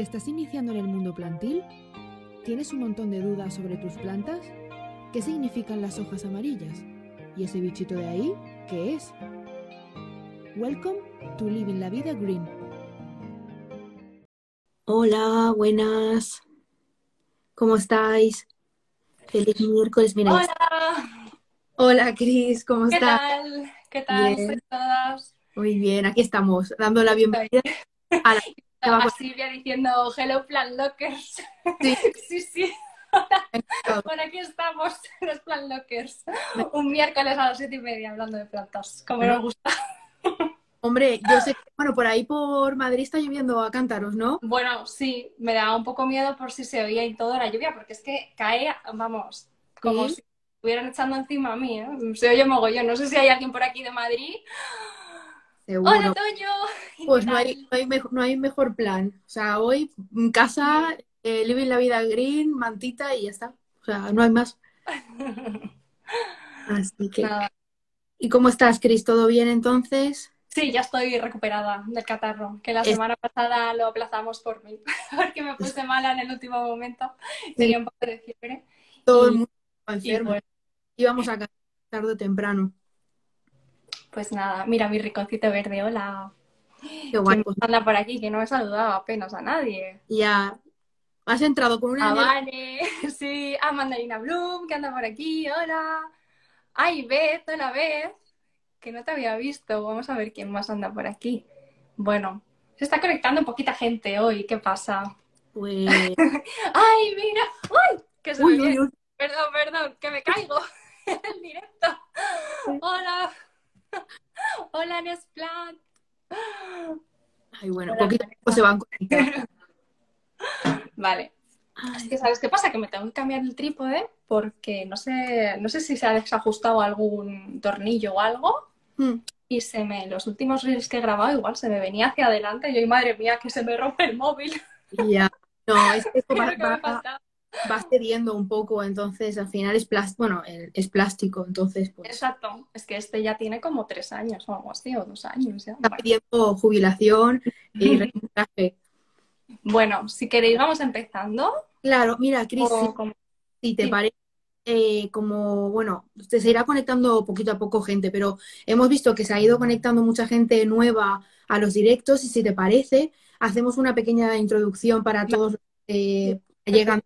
¿Te estás iniciando en el mundo plantil? ¿Tienes un montón de dudas sobre tus plantas? ¿Qué significan las hojas amarillas? ¿Y ese bichito de ahí? ¿Qué es? Welcome to Living la Vida Green. Hola, buenas. ¿Cómo estáis? Feliz miércoles. Mira, Hola, Hola, Cris, ¿cómo ¿qué estás? tal? ¿Qué tal? Bien. Sois todas? Muy bien, aquí estamos, dando la bienvenida a la a Silvia diciendo Hello Plan Lockers. Sí. sí, sí. Por aquí estamos, los Plan Lockers. Un miércoles a las siete y media hablando de plantas, como nos gusta. Hombre, yo sé que, bueno, por ahí por Madrid está lloviendo a cántaros, ¿no? Bueno, sí, me da un poco miedo por si se oía y todo la lluvia, porque es que cae, vamos, como Sí. si estuvieran echando encima a mí, ¿eh? Se oye mogollón. No sé si hay alguien por aquí de Madrid. Seguro. ¡Hola, Toño! Pues ¿Qué no hay, no hay, mejor, no hay mejor plan. O sea, hoy en casa, eh, living la vida green, mantita y ya está. O sea, no hay más. Así que. Nada. ¿Y cómo estás, Cris? ¿Todo bien entonces? Sí, ya estoy recuperada del catarro, que la Es- semana pasada lo aplazamos por mí, porque me puse mala en el último momento, tenía un poco de fiebre. Todo el Y- mundo está Y enfermo. bueno, Íbamos a casa tarde o temprano. Pues nada, mira mi riconcito verde, hola. Qué guay. ¿Quién anda por aquí? Que no he saludado apenas a nadie. Ya has entrado con una A energía. Vane, sí, a Mandarina Bloom, que anda por aquí, hola. Ay, Beth, hola Beth, que no te había visto. Vamos a ver quién más anda por aquí. Bueno, se está conectando poquita gente hoy, ¿qué pasa? Pues. ¡Ay, mira! ¡Ay! Que se Uy, me uy. Perdón, perdón, que me caigo en el directo. Hola. Hola, Nesplat. Ay, bueno, Hola, poquito poco se van conectando. Vale. Es que, ¿sabes qué pasa? Que me tengo que cambiar el trípode porque no sé, no sé si se ha desajustado algún tornillo o algo Hmm. y se me, los últimos reels que he grabado igual se me venía hacia adelante y yo, madre mía, que se me rompe el móvil. Ya. No, es que va, que me va- falta. Va cediendo un poco, entonces al final es plástico, bueno, es plástico, entonces pues Exacto, es que este ya tiene como tres años o algo así, o dos años ya. está pidiendo jubilación y reciclaje. Bueno, si queréis vamos empezando. Claro, mira, Cris, si, como- si te sí. parece, eh, como, bueno, se se irá conectando poquito a poco gente, pero hemos visto que se ha ido conectando mucha gente nueva a los directos y si te parece, hacemos una pequeña introducción para todos los que llegan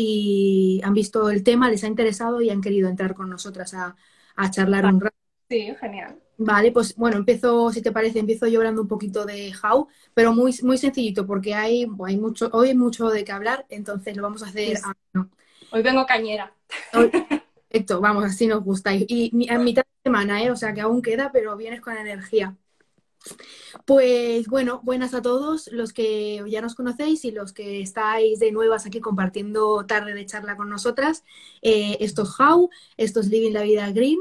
y han visto el tema, les ha interesado y han querido entrar con nosotras a, a charlar un rato. Sí, genial. Vale, pues bueno, empiezo, si te parece, empiezo yo hablando un poquito de How, pero muy, muy sencillito porque hay, hay mucho, hoy hay mucho de qué hablar, entonces lo vamos a hacer Sí. a- no. Hoy vengo cañera. Hoy- Perfecto, vamos, así nos gusta. Y, y a mitad de semana, ¿eh? O sea que aún queda, pero vienes con energía. Pues bueno, buenas a todos los que ya nos conocéis y los que estáis de nuevas aquí compartiendo tarde de charla con nosotras. Eh, esto es How, esto es Living la Vida Green.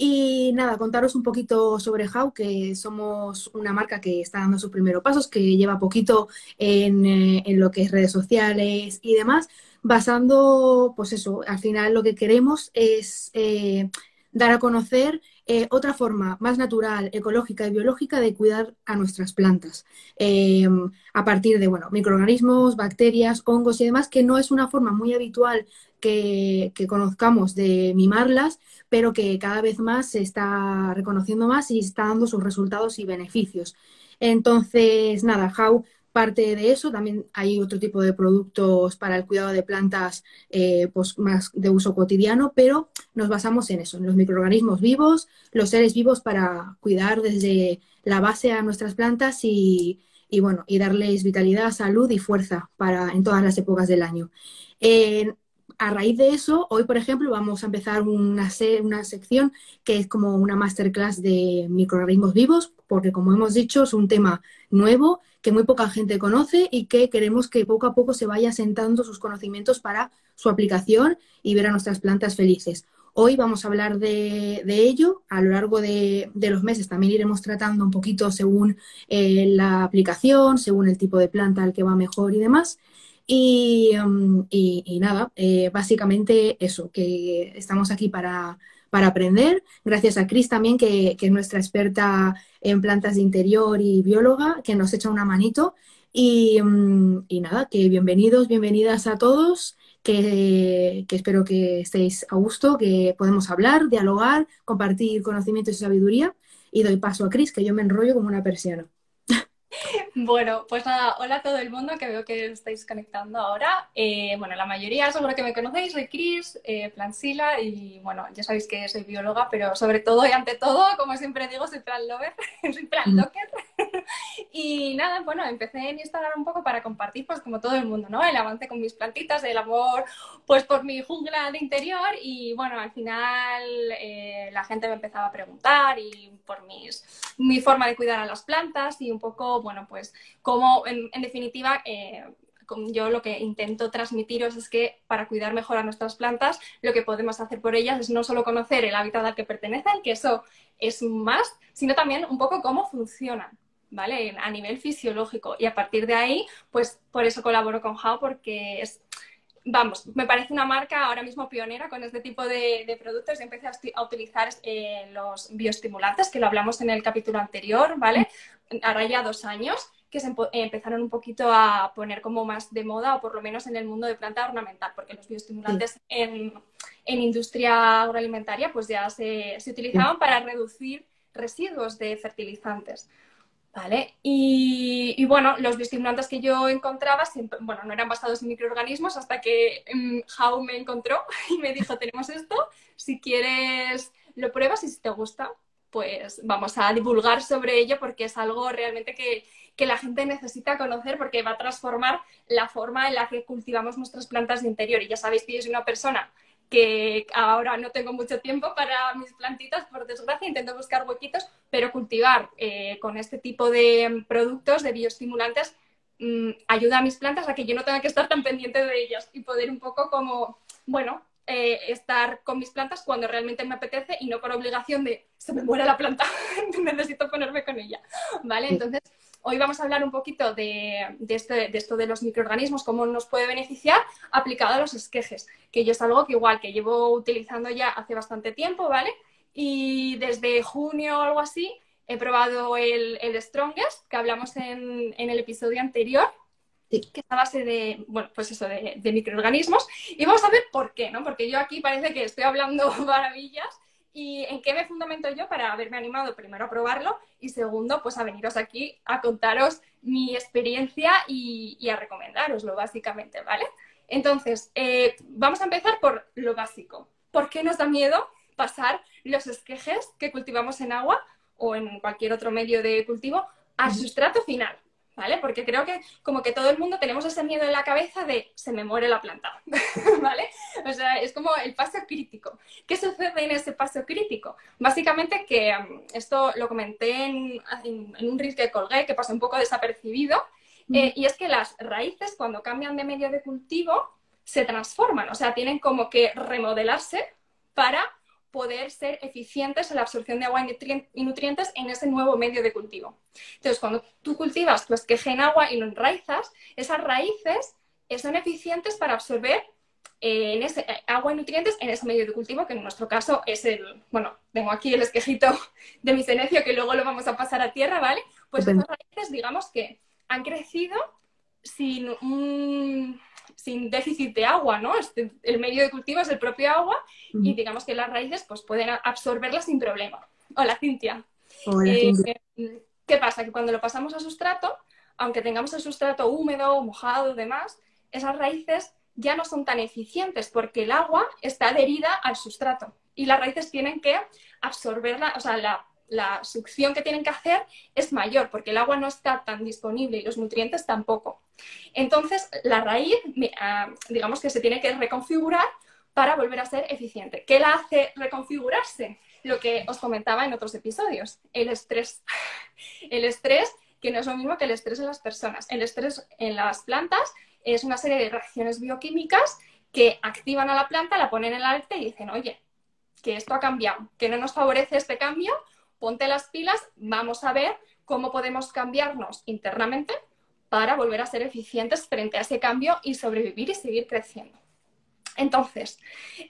Y nada, contaros un poquito sobre How, que somos una marca que está dando sus primeros pasos, que lleva poquito en, eh, en lo que es redes sociales y demás, basando, pues eso, al final lo que queremos es eh, dar a conocer eh, otra forma más natural, ecológica y biológica de cuidar a nuestras plantas, eh, a partir de, bueno, microorganismos, bacterias, hongos y demás, que no es una forma muy habitual que, que conozcamos de mimarlas, pero que cada vez más se está reconociendo más y está dando sus resultados y beneficios. Entonces, nada, How parte de eso, también hay otro tipo de productos para el cuidado de plantas eh, pues más de uso cotidiano, pero nos basamos en eso, en los microorganismos vivos, los seres vivos para cuidar desde la base a nuestras plantas y, y bueno, y darles vitalidad, salud y fuerza para en todas las épocas del año. A raíz de eso, hoy, por ejemplo, vamos a empezar una, una sección que es como una masterclass de microorganismos vivos, porque como hemos dicho, es un tema nuevo que muy poca gente conoce y que queremos que poco a poco se vaya sentando sus conocimientos para su aplicación y ver a nuestras plantas felices. Hoy vamos a hablar de, ello. A lo largo de, los meses también iremos tratando un poquito según eh, la aplicación, según el tipo de planta al que va mejor y demás. Y, y nada, eh, básicamente eso, que estamos aquí para, para aprender. Gracias a Cris también, que, que es nuestra experta en plantas de interior y bióloga, que nos echa una manito. Y, mm, y nada, que bienvenidos, bienvenidas a todos, que, que espero que estéis a gusto, que podemos hablar, dialogar, compartir conocimientos y sabiduría. Y doy paso a Cris, que yo me enrollo como una persiana. Bueno, pues nada, hola a todo el mundo que veo que estáis conectando ahora. Eh, bueno, la mayoría seguro que me conocéis, soy Cris, eh, Plansila y bueno, ya sabéis que soy bióloga, pero sobre todo y ante todo, como siempre digo, soy plan lover, soy plan locker. Y nada, bueno, empecé en Instagram un poco para compartir, pues como todo el mundo, ¿no? El avance con mis plantitas, el amor, pues por mi jungla de interior y bueno, al final eh, la gente me empezaba a preguntar y por mis, mi forma de cuidar a las plantas y un poco, bueno, pues como en, definitiva... Eh, yo lo que intento transmitiros es que para cuidar mejor a nuestras plantas, lo que podemos hacer por ellas es no solo conocer el hábitat al que pertenecen, que eso es más, sino también un poco cómo funcionan. ¿Vale? A nivel fisiológico. Y a partir de ahí, pues por eso colaboro con How, porque es, vamos, me parece una marca ahora mismo pionera con este tipo de, productos. y empecé a, utilizar eh, los bioestimulantes, que lo hablamos en el capítulo anterior, ¿vale? Ahora ya dos años que se empezaron un poquito a poner como más de moda, o por lo menos en el mundo de planta ornamental, porque los bioestimulantes en, industria agroalimentaria pues ya se, se utilizaban para reducir residuos de fertilizantes. ¿Vale? Y, bueno, los bioestimulantes que yo encontraba, bueno, no eran basados en microorganismos hasta que um, me encontró y me dijo, tenemos esto, si quieres lo pruebas y si te gusta, pues vamos a divulgar sobre ello porque es algo realmente que, que la gente necesita conocer porque va a transformar la forma en la que cultivamos nuestras plantas de interior. Y ya sabéis que yo soy una persona que ahora no tengo mucho tiempo para mis plantitas, por desgracia, intento buscar huequitos, pero cultivar eh, con este tipo de productos, de bioestimulantes, mm, ayuda a mis plantas a que yo no tenga que estar tan pendiente de ellas y poder un poco como, bueno, eh, estar con mis plantas cuando realmente me apetece y no por obligación de se me muere la planta, necesito ponerme con ella, ¿vale? Entonces, Hoy vamos a hablar un poquito de, este, esto de los microorganismos, cómo nos puede beneficiar aplicado a los esquejes, que yo es algo que igual que llevo utilizando ya hace bastante tiempo, ¿vale? Y desde junio o algo así he probado el, Strongest, que hablamos en, el episodio anterior, que es a base de, bueno, pues eso, de, de, microorganismos. Y vamos a ver por qué, ¿no? Porque yo aquí parece que estoy hablando maravillas ¿Y en qué me fundamento yo para haberme animado primero a probarlo y segundo, pues a veniros aquí a contaros mi experiencia y, a recomendároslo, básicamente, ¿vale? Entonces, eh, vamos a empezar por lo básico. ¿Por qué nos da miedo pasar los esquejes que cultivamos en agua o en cualquier otro medio de cultivo al sustrato final? ¿Vale? Porque creo que como que todo el mundo tenemos ese miedo en la cabeza de se me muere la planta, ¿vale? O sea, es como el paso crítico. ¿Qué sucede en ese paso crítico? Básicamente que esto lo comenté en, un reel que colgué que pasó un poco desapercibido, eh, y es que las raíces cuando cambian de medio de cultivo se transforman, o sea, tienen como que remodelarse para poder ser eficientes en la absorción de agua y nutrientes en ese nuevo medio de cultivo. Entonces, cuando tú cultivas tu esqueje en agua y lo enraizas, esas raíces son eficientes para absorber eh, en ese, eh, agua y nutrientes en ese medio de cultivo, que en nuestro caso es el, bueno, tengo aquí el esquejito de mi cenecio que luego lo vamos a pasar a tierra, ¿vale? Pues esas raíces, digamos que han crecido sin un, sin déficit de agua, ¿no? Este, el medio de cultivo es el propio agua y digamos que las raíces pues, pueden absorberla sin problema. Hola, Cintia. Eh, ¿Qué pasa? Que cuando lo pasamos a sustrato, aunque tengamos el sustrato húmedo, mojado, demás, esas raíces ya no son tan eficientes porque el agua está adherida al sustrato y las raíces tienen que absorberla, o sea, la la succión que tienen que hacer es mayor porque el agua no está tan disponible y los nutrientes tampoco. Entonces, la raíz, ah, digamos que se tiene que reconfigurar para volver a ser eficiente. ¿Qué la hace reconfigurarse? Lo que os comentaba en otros episodios, el estrés. El estrés, que no es lo mismo que el estrés en las personas. El estrés en las plantas es una serie de reacciones bioquímicas que activan a la planta, la ponen en alerta y dicen, oye, que esto ha cambiado, que no nos favorece este cambio, ponte las pilas, vamos a ver cómo podemos cambiarnos internamente para volver a ser eficientes frente a ese cambio y sobrevivir y seguir creciendo. Entonces,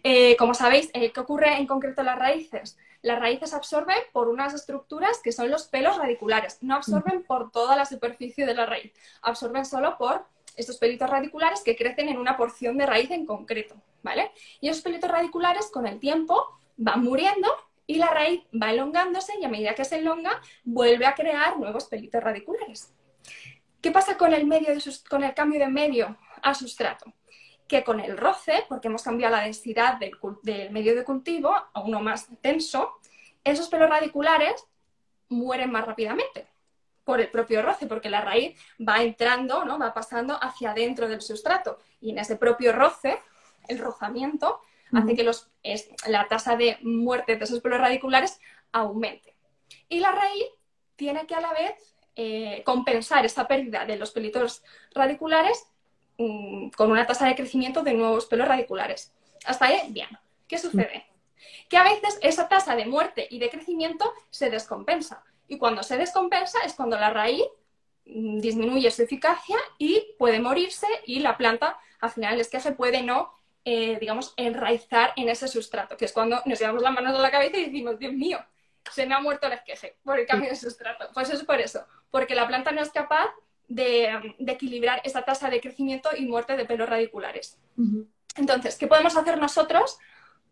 eh, como sabéis, eh, ¿qué ocurre en concreto en las raíces? Las raíces absorben por unas estructuras que son los pelos radiculares, no absorben por toda la superficie de la raíz, absorben solo por estos pelitos radiculares que crecen en una porción de raíz en concreto, ¿vale? Y esos pelitos radiculares con el tiempo van muriendo y la raíz va elongándose y a medida que se elonga vuelve a crear nuevos pelitos radiculares. ¿Qué pasa con el, medio con el cambio de medio a sustrato? que con el roce, porque hemos cambiado la densidad del, medio de cultivo a uno más tenso, esos pelos radiculares mueren más rápidamente por el propio roce, porque la raíz va entrando, ¿no? va pasando hacia adentro del sustrato. Y en ese propio roce, el rozamiento, hace que los, la tasa de muerte de esos pelos radiculares aumente. Y la raíz tiene que a la vez eh, compensar esa pérdida de los pelitos radiculares Mm, con una tasa de crecimiento de nuevos pelos radiculares. Hasta ahí, bien. ¿Qué sucede? Que a veces esa tasa de muerte y de crecimiento se descompensa. Y cuando se descompensa es cuando la raíz mm, disminuye su eficacia y puede morirse y la planta al final es que se puede no, eh, digamos, enraizar en ese sustrato, que es cuando nos llevamos las manos a la cabeza y decimos, Dios mío, se me ha muerto el esqueje por el cambio de sustrato. Pues es por eso, porque la planta no es capaz de, equilibrar esa tasa de crecimiento y muerte de pelos radiculares. Entonces, ¿qué podemos hacer nosotros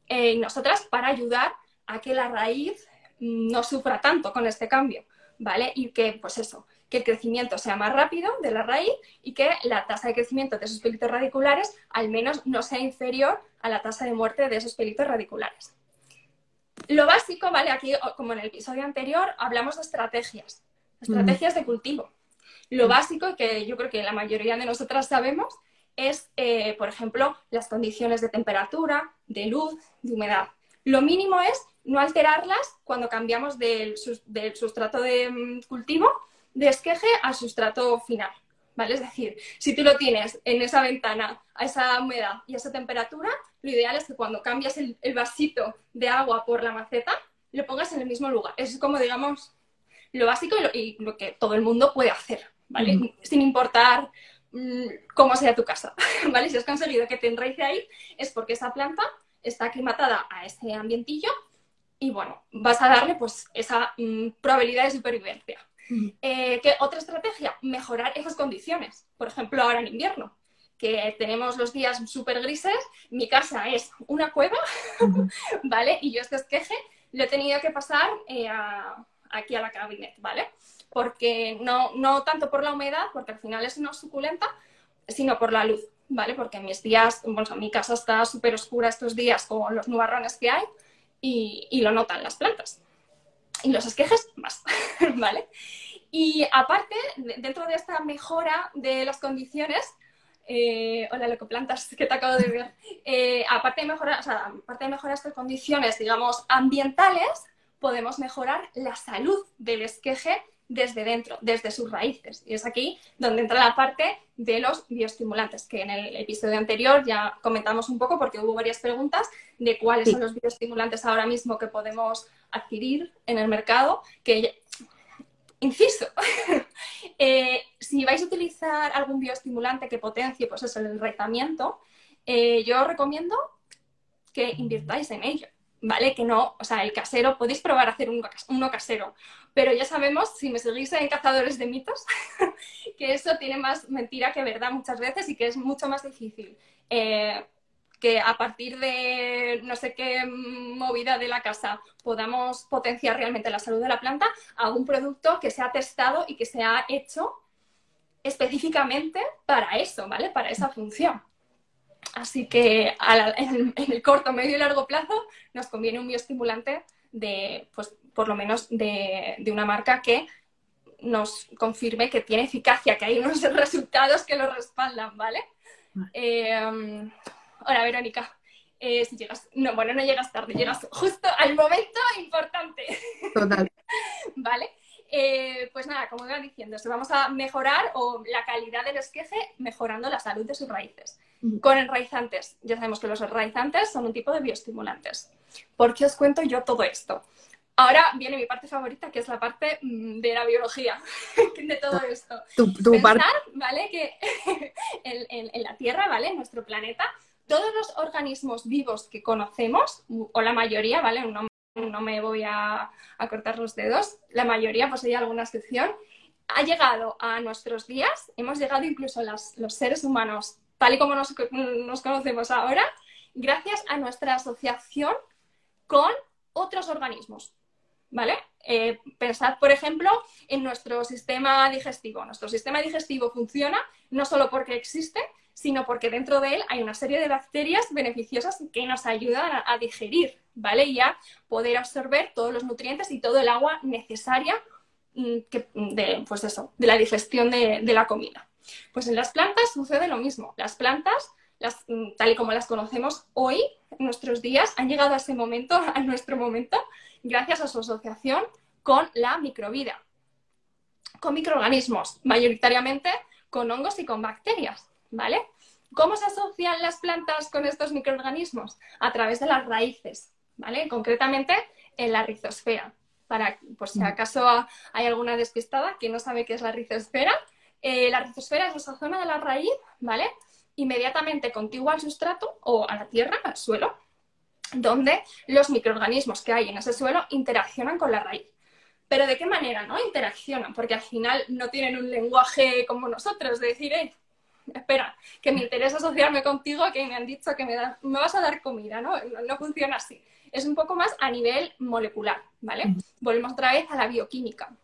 eh, y nosotras para ayudar a que la raíz no sufra tanto con este cambio? ¿Vale? Y que, pues eso, que el crecimiento sea más rápido de la raíz y que la tasa de crecimiento de esos pelitos radiculares al menos no sea inferior a la tasa de muerte de esos pelitos radiculares. Lo básico, ¿vale? Aquí, como en el episodio anterior, hablamos de estrategias, estrategias de cultivo. Lo básico, que yo creo que la mayoría de nosotras sabemos, es, eh, por ejemplo, las condiciones de temperatura, de luz, de humedad. Lo mínimo es no alterarlas cuando cambiamos del, sustrato de mm, cultivo de esqueje al sustrato final. ¿Vale? Es decir, si tú lo tienes en esa ventana, a esa humedad y a esa temperatura, lo ideal es que cuando cambias el, vasito de agua por la maceta, lo pongas en el mismo lugar. Eso es como, digamos, lo básico y lo que todo el mundo puede hacer. ¿vale? Sin importar mm, cómo sea tu casa, ¿vale? Si has conseguido que te enraice ahí, es porque esa planta está aclimatada a ese ambientillo y, bueno, vas a darle pues esa mm, probabilidad de supervivencia. Eh, ¿qué otra estrategia? Mejorar esas condiciones. Por ejemplo, ahora en invierno, que tenemos los días súper grises, mi casa es una cueva, ¿vale? Y yo este esqueje lo he tenido que pasar eh, aquí a la cabinet, ¿vale? porque no, no tanto por la humedad, porque al final es no suculenta, sino por la luz, ¿vale? Porque mis días, bueno, mi casa está súper oscura estos días con los nubarrones que hay y, y, lo notan las plantas. Y los esquejes más, ¿vale? Y aparte, dentro de esta mejora de las condiciones, eh, hola, plantas que te acabo de ver, eh, aparte, de mejorar, o sea, aparte de mejorar estas condiciones, digamos, ambientales, podemos mejorar la salud del esqueje desde dentro, desde sus raíces. Y es aquí donde entra la parte de los bioestimulantes, que en el episodio anterior ya comentamos un poco porque hubo varias preguntas de cuáles son los bioestimulantes ahora mismo que podemos adquirir en el mercado, que inciso, eh, si vais a utilizar algún bioestimulante que potencie pues eso, el enraizamiento, eh, yo os recomiendo que invirtáis en ello. ¿Vale? Que no, o sea, el casero, podéis probar a hacer uno casero, pero ya sabemos, si me seguís en Cazadores de Mitos, que eso tiene más mentira que verdad muchas veces y que es mucho más difícil. Eh, que a partir de no sé qué movida de la casa podamos potenciar realmente la salud de la planta a un producto que se ha testado y que se ha hecho específicamente para eso, ¿vale? Para esa función. Así que en, el corto, medio y largo plazo nos conviene un bioestimulante de, pues, por lo menos de, una marca que nos confirme que tiene eficacia, que hay unos resultados que lo respaldan, ¿vale? Eh, hola, Verónica. Eh, si llegas, no, bueno, no llegas tarde, llegas justo al momento importante. Total. ¿Vale? Eh, pues nada, como iba diciendo, vamos a mejorar o la calidad del esqueje mejorando la salud de sus raíces. Con enraizantes, ya sabemos que los enraizantes son un tipo de bioestimulantes. ¿Por qué os cuento yo todo esto? Ahora viene mi parte favorita, que es la parte mm, de la biología de todo esto. Tu, Pensar, ¿vale? Que en, la Tierra, ¿vale? En nuestro planeta, todos los organismos vivos que conocemos, o la mayoría, ¿vale? No me voy a, cortar los dedos, la mayoría, pues hay alguna excepción, ha llegado a nuestros días, hemos llegado incluso los seres humanos, tal y como nos, nos conocemos ahora, gracias a nuestra asociación con otros organismos. ¿Vale? Eh, pensad, por ejemplo, en nuestro sistema digestivo. Nuestro sistema digestivo funciona no solo porque existe, sino porque dentro de él hay una serie de bacterias beneficiosas que nos ayudan a, digerir, ¿vale? Y a poder absorber todos los nutrientes y todo el agua necesaria mm, que, de, pues eso, de la digestión de, la comida. Pues en las plantas sucede lo mismo. Las plantas mm, tal y como las conocemos hoy, en nuestros días, han llegado a ese momento, a nuestro momento, gracias a su asociación con la microvida, con microorganismos, mayoritariamente con hongos y con bacterias, ¿vale? ¿Cómo se asocian las plantas con estos microorganismos? A través de las raíces, ¿vale? Concretamente en la rizosfera. Para, por si mm. acaso hay alguna despistada que no sabe qué es la rizosfera, eh, la rizosfera es esa zona de la raíz, ¿vale? inmediatamente contigua al sustrato o a la tierra, al suelo, donde los microorganismos que hay en ese suelo interaccionan con la raíz. Pero ¿de qué manera no interaccionan? Porque al final no tienen un lenguaje como nosotros, de decir, espera, que me interesa asociarme contigo, que me han dicho que me, me vas a dar comida, ¿no? ¿no? ¿no? funciona así. Es un poco más a nivel molecular, ¿vale? Volvemos otra vez a la bioquímica.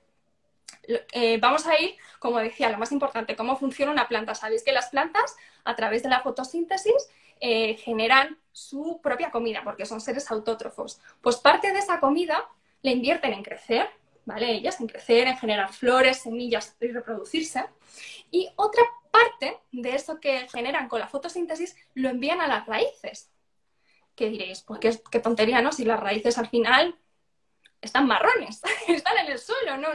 Eh, vamos a ir, como decía, lo más importante, cómo funciona una planta. Sabéis que las plantas, a través de la fotosíntesis, eh, generan su propia comida, porque son seres autótrofos. Pues parte de esa comida la invierten en crecer, ¿vale? Ellas en crecer, en generar flores, semillas y reproducirse. Y otra parte de eso que generan con la fotosíntesis lo envían a las raíces. ¿Qué diréis? Pues qué, qué tontería, ¿no? Si las raíces al final están marrones, están en el suelo, ¿no?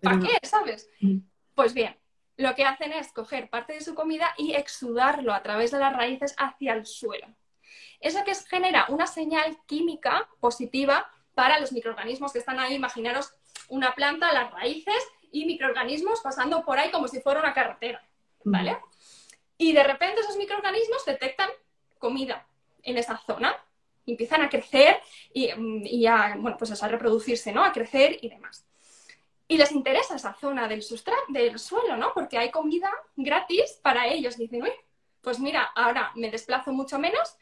¿Para qué, sabes? Mm. Pues bien, lo que hacen es coger parte de su comida y exudarlo a través de las raíces hacia el suelo. Eso que genera una señal química positiva para los microorganismos que están ahí. Imaginaros una planta, las raíces y microorganismos pasando por ahí como si fuera una carretera, ¿vale? Mm. Y de repente esos microorganismos detectan comida en esa zona empiezan a crecer y, a, bueno, pues a reproducirse, ¿no? A crecer y demás. Y les interesa esa zona del, del suelo, ¿no? Porque hay comida gratis para ellos. Dicen, uy, pues mira, ahora me desplazo mucho menos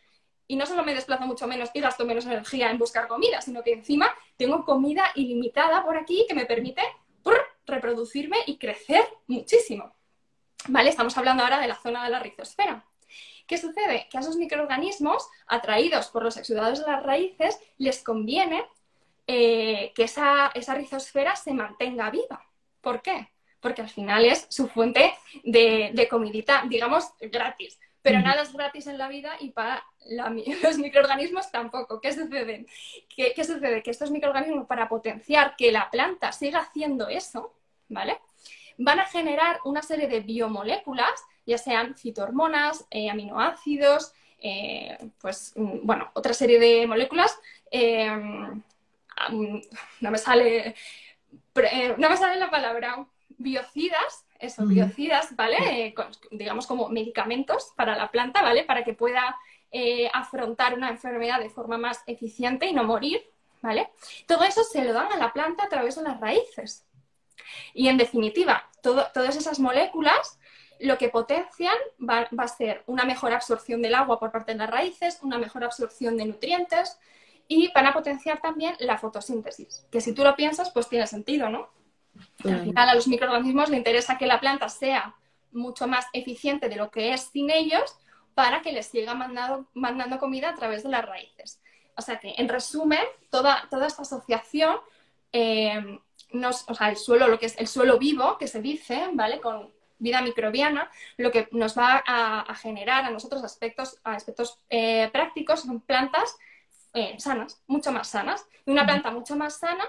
y no solo me desplazo mucho menos y gasto menos energía en buscar comida, sino que encima tengo comida ilimitada por aquí que me permite reproducirme y crecer muchísimo. ¿Vale? Estamos hablando ahora de la zona de la rizosfera. ¿Qué sucede? Que a esos microorganismos, atraídos por los exudados de las raíces, les conviene eh, que esa, esa rizosfera se mantenga viva. ¿Por qué? Porque al final es su fuente de, de comidita, digamos, gratis. Pero nada es gratis en la vida y para los microorganismos tampoco. ¿Qué sucede? ¿Qué, ¿Qué sucede? Que estos microorganismos, para potenciar que la planta siga haciendo eso, ¿vale? Van a generar una serie de biomoléculas ya sean fitohormonas, eh, aminoácidos, eh, pues, mm, bueno, otra serie de moléculas. Eh, no me sale, no me sale la palabra, biocidas, eso, biocidas, ¿vale? digamos como medicamentos para la planta, ¿vale? Para que pueda afrontar una enfermedad de forma más eficiente y no morir, ¿vale? Todo eso se lo dan a la planta a través de las raíces. Y en definitiva, todas esas moléculas lo que potencian va, a ser una mejor absorción del agua por parte de las raíces, una mejor absorción de nutrientes y van a potenciar también la fotosíntesis, que si tú lo piensas, pues tiene sentido, ¿no? Al final a los microorganismos les interesa que la planta sea mucho más eficiente de lo que es sin ellos para que les siga mandando, mandando comida a través de las raíces. O sea que, en resumen, toda, toda esta asociación, eh, nos, o sea, el suelo, lo que es el suelo vivo, que se dice, ¿vale? Con, vida microbiana, lo que nos va a, generar a nosotros aspectos, aspectos eh, prácticos son plantas eh, sanas, mucho más sanas. Y una planta mucho más sana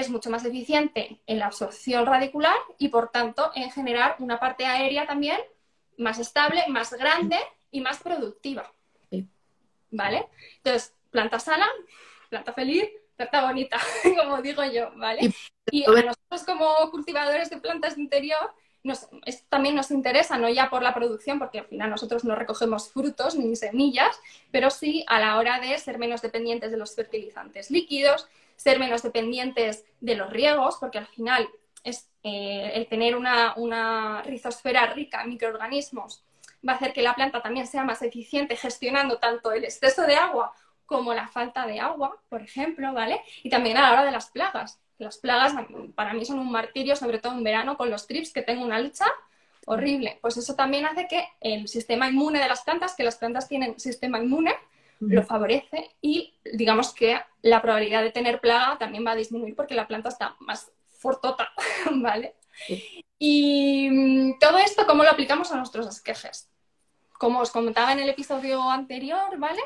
es mucho más eficiente en la absorción radicular y, por tanto, en generar una parte aérea también más estable, más grande y más productiva. ¿Vale? Entonces, planta sana, planta feliz, planta bonita, como digo yo, ¿vale? Y a nosotros como cultivadores de plantas de interior esto también nos interesa, no ya por la producción, porque al final nosotros no recogemos frutos ni semillas, pero sí a la hora de ser menos dependientes de los fertilizantes líquidos, ser menos dependientes de los riegos, porque al final es eh, el tener una, una rizosfera rica en microorganismos va a hacer que la planta también sea más eficiente gestionando tanto el exceso de agua como la falta de agua, por ejemplo, ¿vale? Y también a la hora de las plagas. Las plagas para mí son un martirio, sobre todo en verano con los trips, que tengo una lucha horrible. Pues eso también hace que el sistema inmune de las plantas, que las plantas tienen sistema inmune, lo favorece y digamos que la probabilidad de tener plaga también va a disminuir porque la planta está más fortota, ¿vale? Y mm, todo esto, ¿cómo lo aplicamos a nuestros esquejes? Como os comentaba en el episodio anterior, ¿vale?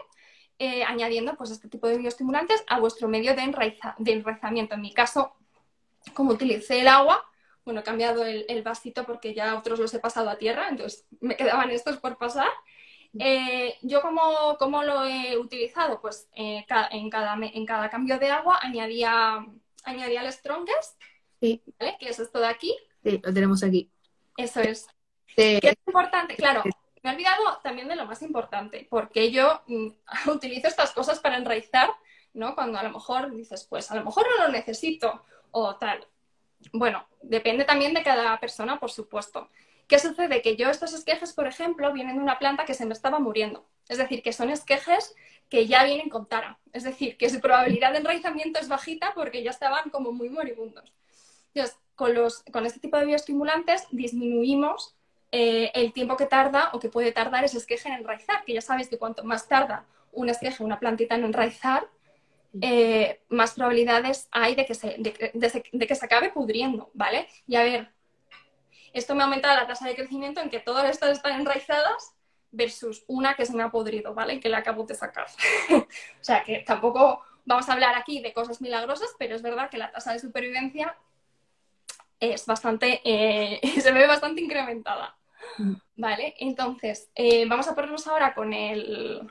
Eh, añadiendo pues este tipo de bioestimulantes a vuestro medio de, enraizamiento. En mi caso, como utilicé el agua, bueno, he cambiado el, vasito porque ya otros los he pasado a tierra, entonces me quedaban estos por pasar. Eh, yo como, lo he utilizado, pues eh, en, cada, en cada cambio de agua añadía, añadía el Strongest, sí. ¿vale? que es esto de aquí. Sí, lo tenemos aquí. Eso es. es importante, claro, me he olvidado también de lo más importante, porque yo mm, utilizo estas cosas para enraizar, ¿no? Cuando a lo mejor dices, pues a lo mejor no lo necesito o tal. Bueno, depende también de cada persona, por supuesto. ¿Qué sucede? Que yo estos esquejes, por ejemplo, vienen de una planta que se me estaba muriendo. Es decir, que son esquejes que ya vienen con tara. Es decir, que su probabilidad de enraizamiento es bajita porque ya estaban como muy moribundos. Entonces, con, los, con este tipo de bioestimulantes disminuimos eh, el tiempo que tarda o que puede tardar ese esqueje en enraizar, que ya sabéis que cuanto más tarda un esqueje, una plantita en enraizar, eh, más probabilidades hay de que, se, de, que se acabe pudriendo, ¿vale? Y a ver, esto me aumenta la tasa de crecimiento en que todas estas están enraizadas versus una que se me ha podrido, ¿vale? Que la acabo de sacar. o sea que tampoco vamos a hablar aquí de cosas milagrosas, pero es verdad que la tasa de supervivencia es bastante, eh, se ve bastante incrementada. Vale, entonces eh, vamos a ponernos ahora con el,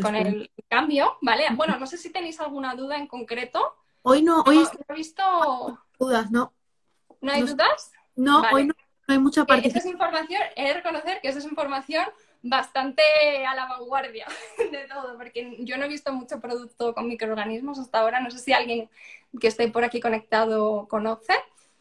con el cambio, ¿vale? Bueno, no sé si tenéis alguna duda en concreto. Hoy no, hoy he visto dudas, no. ¿No hay dudas? No, hoy no, hay mucha eh, parte. es información, he de reconocer que esa es información bastante a la vanguardia de todo, porque yo no he visto mucho producto con microorganismos hasta ahora. No sé si alguien que esté por aquí conectado conoce.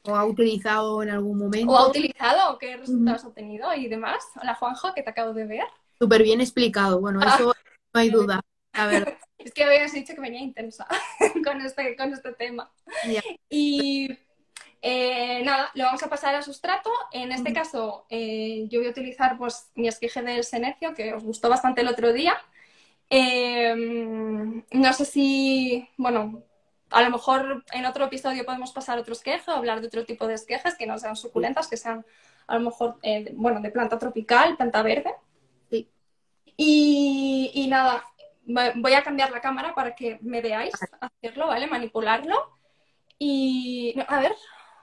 O ha utilizado en algún momento. O ha utilizado, qué resultados ha tenido y demás. Hola Juanjo, que te acabo de ver. Súper bien explicado. Bueno, ah. eso no hay duda. A ver. es que habías dicho que venía intensa con, este, con este tema. Y eh, nada, lo vamos a pasar a sustrato. En este caso, eh, yo voy a utilizar pues, mi esqueje del senecio, que os gustó bastante el otro día. Eh, no sé si, bueno, a lo mejor en otro episodio podemos pasar otro esqueje o hablar de otro tipo de esquejes que no sean suculentas, que sean a lo mejor, eh, bueno, de planta tropical, planta verde. Sí. Y, nada, voy a cambiar la cámara para que me veáis hacerlo, ¿vale? Manipularlo. Y a ver,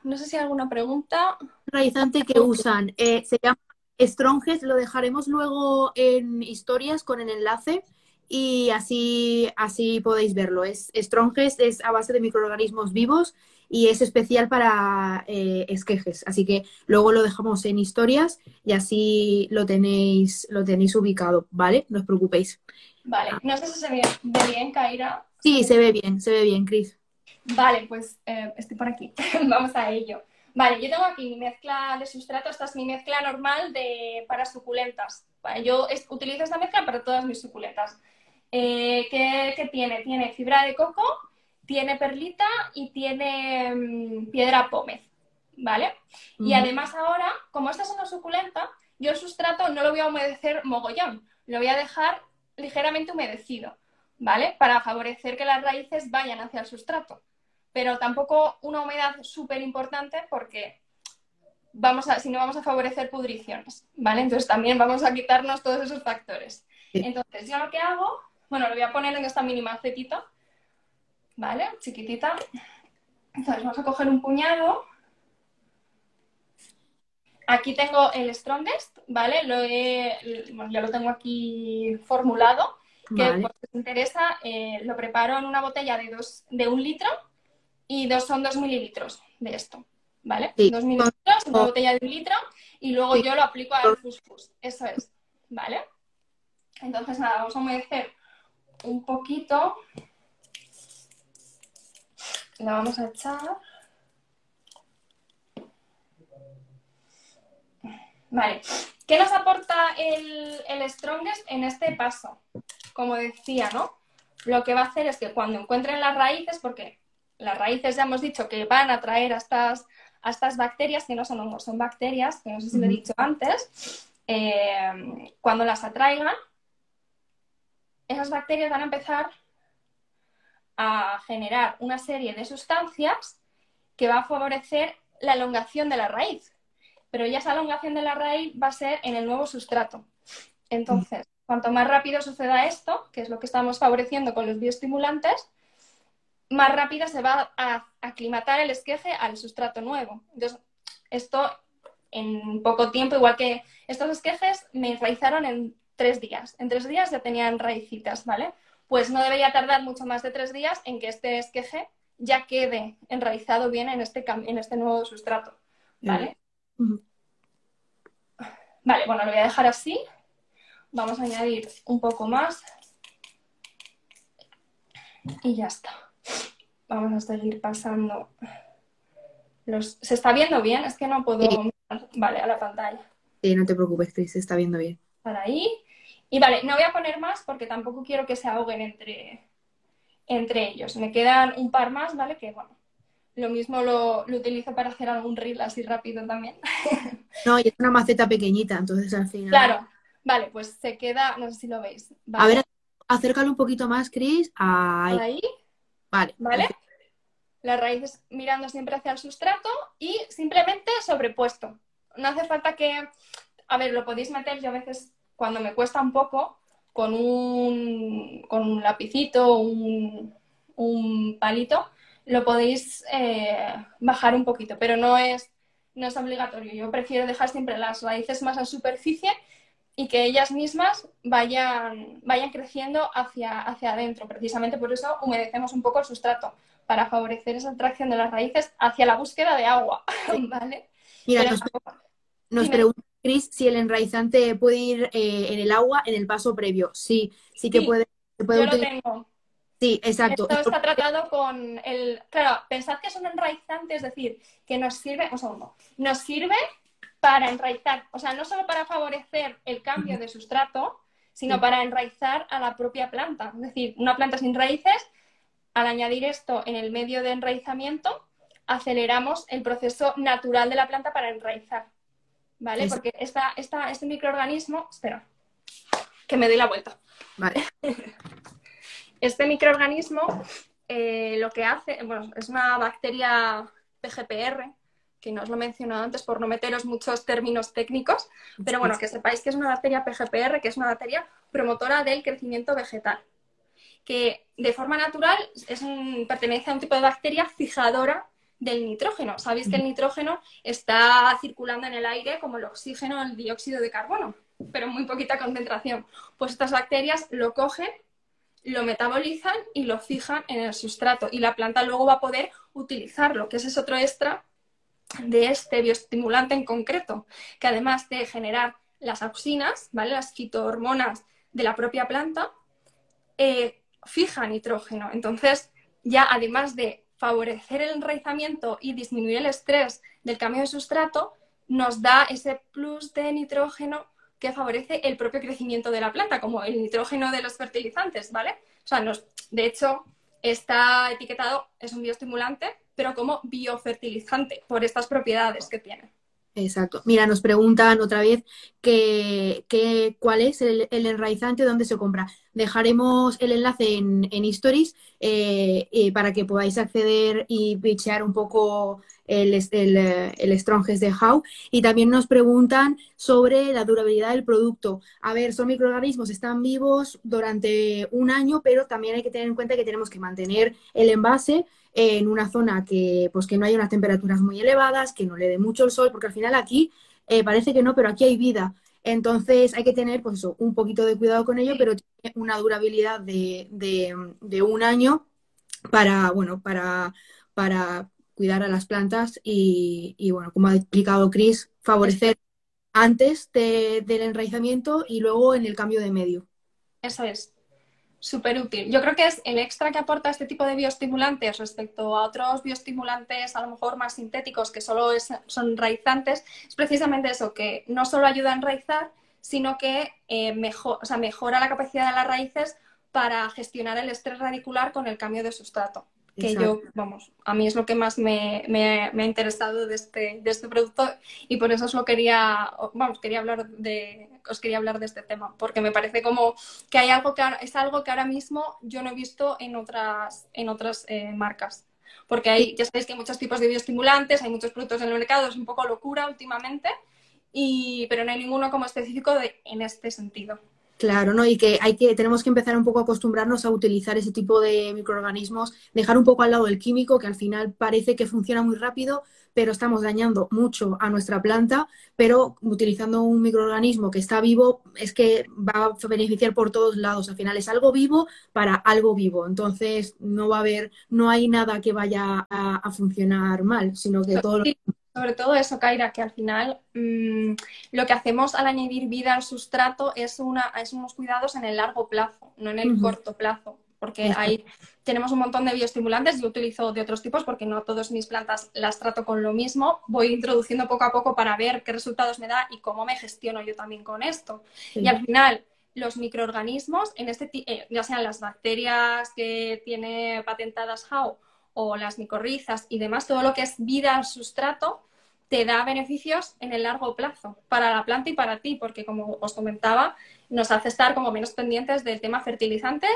no sé si hay alguna pregunta. Raizante que usan, eh, se llama Stronges, lo dejaremos luego en historias con el enlace y así, así podéis verlo. Es, Strongest es a base de microorganismos vivos y es especial para eh, esquejes. Así que luego lo dejamos en historias y así lo tenéis, lo tenéis ubicado, ¿vale? No os preocupéis. Vale, no sé si se ve, bien, Kaira. Sí, se ve bien, se ve bien, Cris. Vale, pues eh, estoy por aquí. Vamos a ello. Vale, yo tengo aquí mi mezcla de sustrato. Esta es mi mezcla normal de, para suculentas. Yo utilizo esta mezcla para todas mis suculentas. Eh, ¿qué, tiene? Tiene fibra de coco, tiene perlita y tiene mm, piedra pómez, ¿vale? Y además ahora, como esta es una suculenta, yo el sustrato no lo voy a humedecer mogollón, lo voy a dejar ligeramente humedecido, ¿vale? Para favorecer que las raíces vayan hacia el sustrato. Pero tampoco una humedad súper importante porque vamos a, si no vamos a favorecer pudriciones, ¿vale? Entonces también vamos a quitarnos todos esos factores. Entonces, yo lo que hago bueno, lo voy a poner en esta mini macetita, ¿vale? Chiquitita. Entonces vamos a coger un puñado. Aquí tengo el Strongest, ¿vale? Lo ya lo tengo aquí formulado. Que si os interesa, eh, lo preparo en una botella de, dos, de un litro y dos, son dos mililitros de esto. ¿vale? Sí. Dos minutos, una botella de un litro, y luego yo lo aplico al fusfus. Eso es, ¿vale? Entonces, nada, vamos a humedecer un poquito. La vamos a echar. Vale. ¿Qué nos aporta el, el Strongest en este paso? Como decía, ¿no? Lo que va a hacer es que cuando encuentren las raíces, porque las raíces ya hemos dicho que van a atraer a estas, a estas bacterias, que no son hongos, son bacterias, que no sé si lo he dicho antes, eh, cuando las atraigan, esas bacterias van a empezar a generar una serie de sustancias que va a favorecer la elongación de la raíz. Pero ya esa elongación de la raíz va a ser en el nuevo sustrato. Entonces, cuanto más rápido suceda esto, que es lo que estamos favoreciendo con los bioestimulantes, más rápido se va a aclimatar el esqueje al sustrato nuevo. Entonces, esto en poco tiempo, igual que estos esquejes me enraizaron en tres días. En tres días ya tenían raicitas, ¿vale? Pues no debería tardar mucho más de tres días en que este esqueje ya quede enraizado bien en este, en este nuevo sustrato, ¿vale? Vale, bueno, lo voy a dejar así. Vamos a añadir un poco más. Y ya está. Vamos a seguir pasando. Los... ¿Se está viendo bien? Es que no puedo Sí. Vale, a la pantalla. Sí, no te preocupes, Cris, se está viendo bien. Para ahí. Y vale, no voy a poner más porque tampoco quiero que se ahoguen entre, entre ellos. Me quedan un par más, ¿vale? Que bueno, lo mismo lo, lo utilizo para hacer algún reel así rápido también. No, y es una maceta pequeñita, entonces al final. Claro, vale, pues se queda, no sé si lo veis. A ver, acércalo un poquito más, Cris. Ahí. por ahí, Vale. ¿vale? Las raíces mirando siempre hacia el sustrato y simplemente sobrepuesto. No hace falta que, a ver, lo podéis meter, yo a veces cuando me cuesta un poco, con un, con un lapicito, un, un palito, lo podéis eh, bajar un poquito, pero no es, no es obligatorio. Yo prefiero dejar siempre las raíces más en superficie y que ellas mismas vayan, vayan creciendo hacia, hacia adentro. Precisamente por eso humedecemos un poco el sustrato, para favorecer esa atracción de las raíces hacia la búsqueda de agua, ¿vale? Mira, Pero nos, pregunta Cris si el enraizante puede ir eh, en el agua en el paso previo. Sí, sí que Sí, puede. Se puede yo lo tengo. Sí, exacto. Esto está tratado con el... Claro, pensad que es un enraizante, es decir, que nos sirve, un segundo, nos sirve para enraizar, o sea, no solo para favorecer el cambio de sustrato, sino para enraizar a la propia planta. Es decir, una planta sin raíces, al añadir esto en el medio de enraizamiento, aceleramos el proceso natural de la planta para enraizar. ¿Vale? Es- Porque esta, esta, este microorganismo, espera, que me doy la vuelta. Vale. Este microorganismo eh, lo que hace, bueno, es una bacteria PGPR, que no os lo he mencionado antes por no meteros muchos términos técnicos, pero bueno, que sepáis que es una bacteria PGPR, que es una bacteria promotora del crecimiento vegetal, que de forma natural pertenece a un tipo de bacteria fijadora del nitrógeno. Sabéis que el nitrógeno está circulando en el aire como el oxígeno, el dióxido de carbono, pero en muy poquita concentración. Pues estas bacterias lo cogen lo metabolizan y lo fijan en el sustrato y la planta luego va a poder utilizarlo, que ese es otro extra de este bioestimulante en concreto, que además de generar las auxinas, ¿vale? las fitohormonas de la propia planta, eh, fija nitrógeno. Entonces, ya además de favorecer el enraizamiento y disminuir el estrés del cambio de sustrato, nos da ese plus de nitrógeno que favorece el propio crecimiento de la planta, como el nitrógeno de los fertilizantes, ¿vale? O sea, nos, de hecho, está etiquetado, es un bioestimulante, pero como biofertilizante, por estas propiedades que tiene. Exacto. Mira, nos preguntan otra vez que, cuál es el, el enraizante, dónde se compra. Dejaremos el enlace en, en eh, eh, para que podáis acceder y bichear un poco el, el, eh, el de How. Y también nos preguntan sobre la durabilidad del producto. A ver, son microorganismos, están vivos durante un año, pero también hay que tener en cuenta que tenemos que mantener el envase en una zona que, pues, que no haya unas temperaturas muy elevadas, que no le dé mucho el sol, porque al final aquí eh, parece que no, pero aquí hay vida. Entonces hay que tener pues, eso, un poquito de cuidado con ello, pero tiene una durabilidad de, de- un año para, bueno, para, para cuidar a las plantas y, bueno, como ha explicado Chris, favorecer antes de- del enraizamiento y luego en el cambio de medio. Eso es. Súper útil. Yo creo que es el extra que aporta este tipo de bioestimulantes respecto a otros bioestimulantes a lo mejor más sintéticos que solo son raizantes, es precisamente eso, que no solo ayuda a enraizar, sino que eh, mejora la capacidad de las raíces para gestionar el estrés radicular con el cambio de sustrato. Que yo, vamos, a mí es lo que más me, me- me ha interesado de este, de este producto y por eso os lo quería, vamos, quería hablar de, os quería hablar de este tema, porque me parece como que hay algo que es algo que ahora mismo yo no he visto en otras, en otras eh, marcas. Porque hay, ya sabéis que hay muchos tipos de bioestimulantes, hay muchos productos en el mercado, es un poco locura últimamente, y, pero no hay ninguno como específico de, en este sentido. Claro, ¿no? Y que hay que, tenemos que empezar un poco a acostumbrarnos a utilizar ese tipo de microorganismos, dejar un poco al lado el químico, que al final parece que funciona muy rápido, pero estamos dañando mucho a nuestra planta, pero utilizando un microorganismo que está vivo, es que va a beneficiar por todos lados. Al final es algo vivo para algo vivo. Entonces no va a haber, no hay nada que vaya a, a funcionar mal, sino que todo lo sobre todo eso, Kaira, que al final mm, lo que hacemos al añadir vida al sustrato es, una, es unos cuidados en el largo plazo, no en el corto plazo. Porque hay, tenemos un montón de bioestimulantes, yo utilizo de otros tipos porque no todas mis plantas las trato con lo mismo. Voy introduciendo poco a poco para ver qué resultados me da y cómo me gestiono yo también con esto. Sí. Y al final, los microorganismos, en este, eh, ya sean las bacterias que tiene patentadas HAO o las micorrizas y demás, todo lo que es vida al sustrato, te da beneficios en el largo plazo para la planta y para ti, porque como os comentaba, nos hace estar como menos pendientes del tema fertilizantes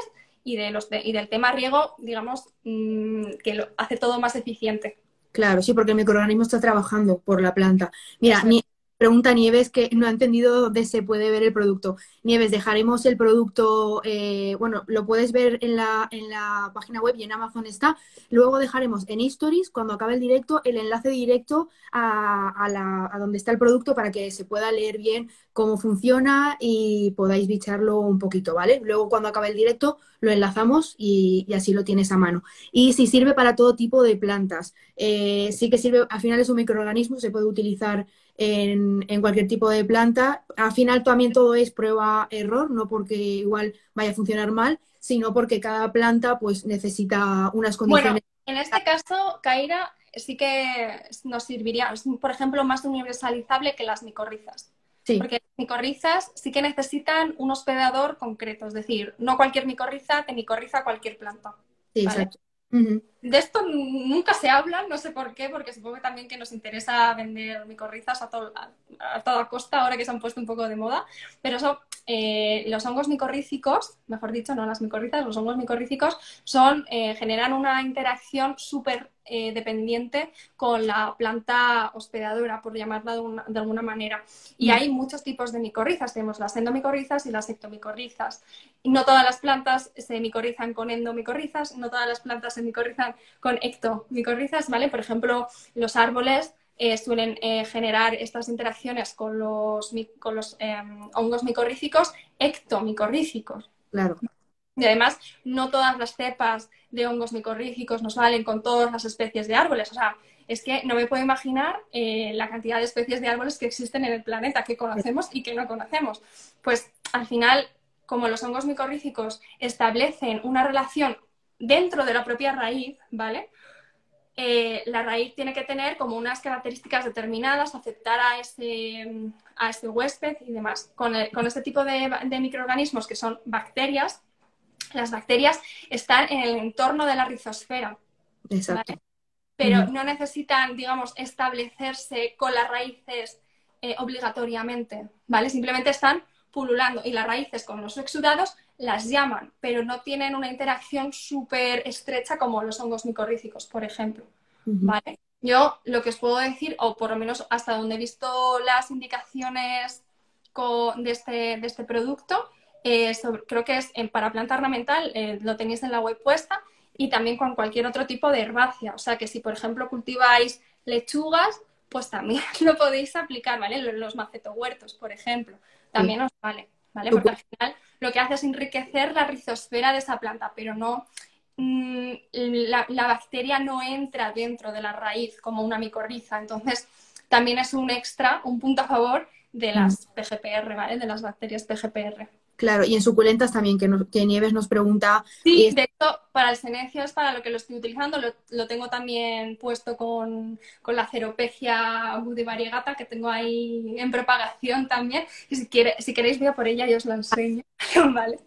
y, de los de- y del tema riego, digamos, mm, que lo hace todo más eficiente. Claro, sí, porque el microorganismo está trabajando por la planta. Mira. Ni- pregunta Nieves que no ha entendido dónde se puede ver el producto. Nieves, dejaremos el producto, eh, bueno, lo puedes ver en la, en la página web y en Amazon está. Luego dejaremos en Stories, cuando acabe el directo, el enlace directo a, a la- donde está el producto para que se pueda leer bien cómo funciona y podáis bicharlo un poquito, ¿vale? Luego cuando acabe el directo lo enlazamos y, y así lo tienes a mano. Y si sirve para todo tipo de plantas. Eh, sí que sirve, al final es un microorganismo, se puede utilizar en, en cualquier tipo de planta. Al final también todo es prueba-error, no porque igual vaya a funcionar mal, sino porque cada planta pues necesita unas Bueno, condiciones. en este caso, Kaira sí que nos serviría, es, por ejemplo, más universalizable que las micorrizas. Sí, Porque las micorrizas sí que necesitan un hospedador concreto, es decir, no cualquier micorriza te micorriza cualquier planta. sí, vale. exacto. De esto nunca se habla, no sé por qué, porque supongo que también que nos interesa vender micorrizas a, a toda costa ahora que se han puesto un poco de moda, pero eso, eh, los hongos micorrícicos, mejor dicho, no las micorrizas, los hongos micorrícicos son, eh, generan una interacción súper eh, dependiente con la planta hospedadora, por llamarla de, una- de alguna manera. Y Mm. hay muchos tipos de micorrizas, tenemos las endomicorrizas y las ectomicorrizas. Y no todas las plantas se micorrizan con endomicorrizas, no todas las plantas se micorrizan con ectomicorrizas, ¿vale? Por ejemplo, los árboles eh, suelen eh, generar estas interacciones con los, mi- con los eh, hongos micorríficos ectomicorríficos. Claro. Y además, no todas las cepas de hongos micorríficos nos valen con todas las especies de árboles. O sea, es que no me puedo imaginar eh, la cantidad de especies de árboles que existen en el planeta, que conocemos y que no conocemos. Pues al final, como los hongos micorríficos establecen una relación dentro de la propia raíz, ¿vale? Eh, la raíz tiene que tener como unas características determinadas, aceptar a ese, a ese huésped y demás. Con, el- con este tipo de, de microorganismos que son bacterias, las bacterias están en el entorno de la rizosfera, Exacto. ¿vale? pero no necesitan, digamos, establecerse con las raíces eh, obligatoriamente, ¿vale? Simplemente están pululando y las raíces con los exudados las llaman, pero no tienen una interacción súper estrecha como los hongos micorríficos, por ejemplo. Yo lo que os puedo decir, o por lo menos hasta donde he visto las indicaciones co- de este, de este producto, eh, sobre- creo que es en- para planta ornamental, eh, lo tenéis en la web puesta, y también con cualquier otro tipo de herbácea. O sea que si, por ejemplo, cultiváis lechugas, pues también lo podéis aplicar, ¿vale? Los, macetohuertos, por ejemplo, también os vale, ¿vale? Porque al final lo que hace es enriquecer la rizosfera de esa planta, pero no mm, la, la bacteria no entra dentro de la raíz como una micorriza. Entonces, también es un extra, un punto a favor de las PGPR, ¿vale? De las bacterias PGPR. Claro, y en suculentas también, que, nos- que Nieves nos pregunta. Sí, es- de hecho, para el senecio es para lo que lo estoy utilizando. Lo, lo tengo también puesto con, con la ceropegia budivariegata que tengo ahí en propagación también. Y si, quiere, si queréis, voy a por ella y os la enseño. ¿Vale?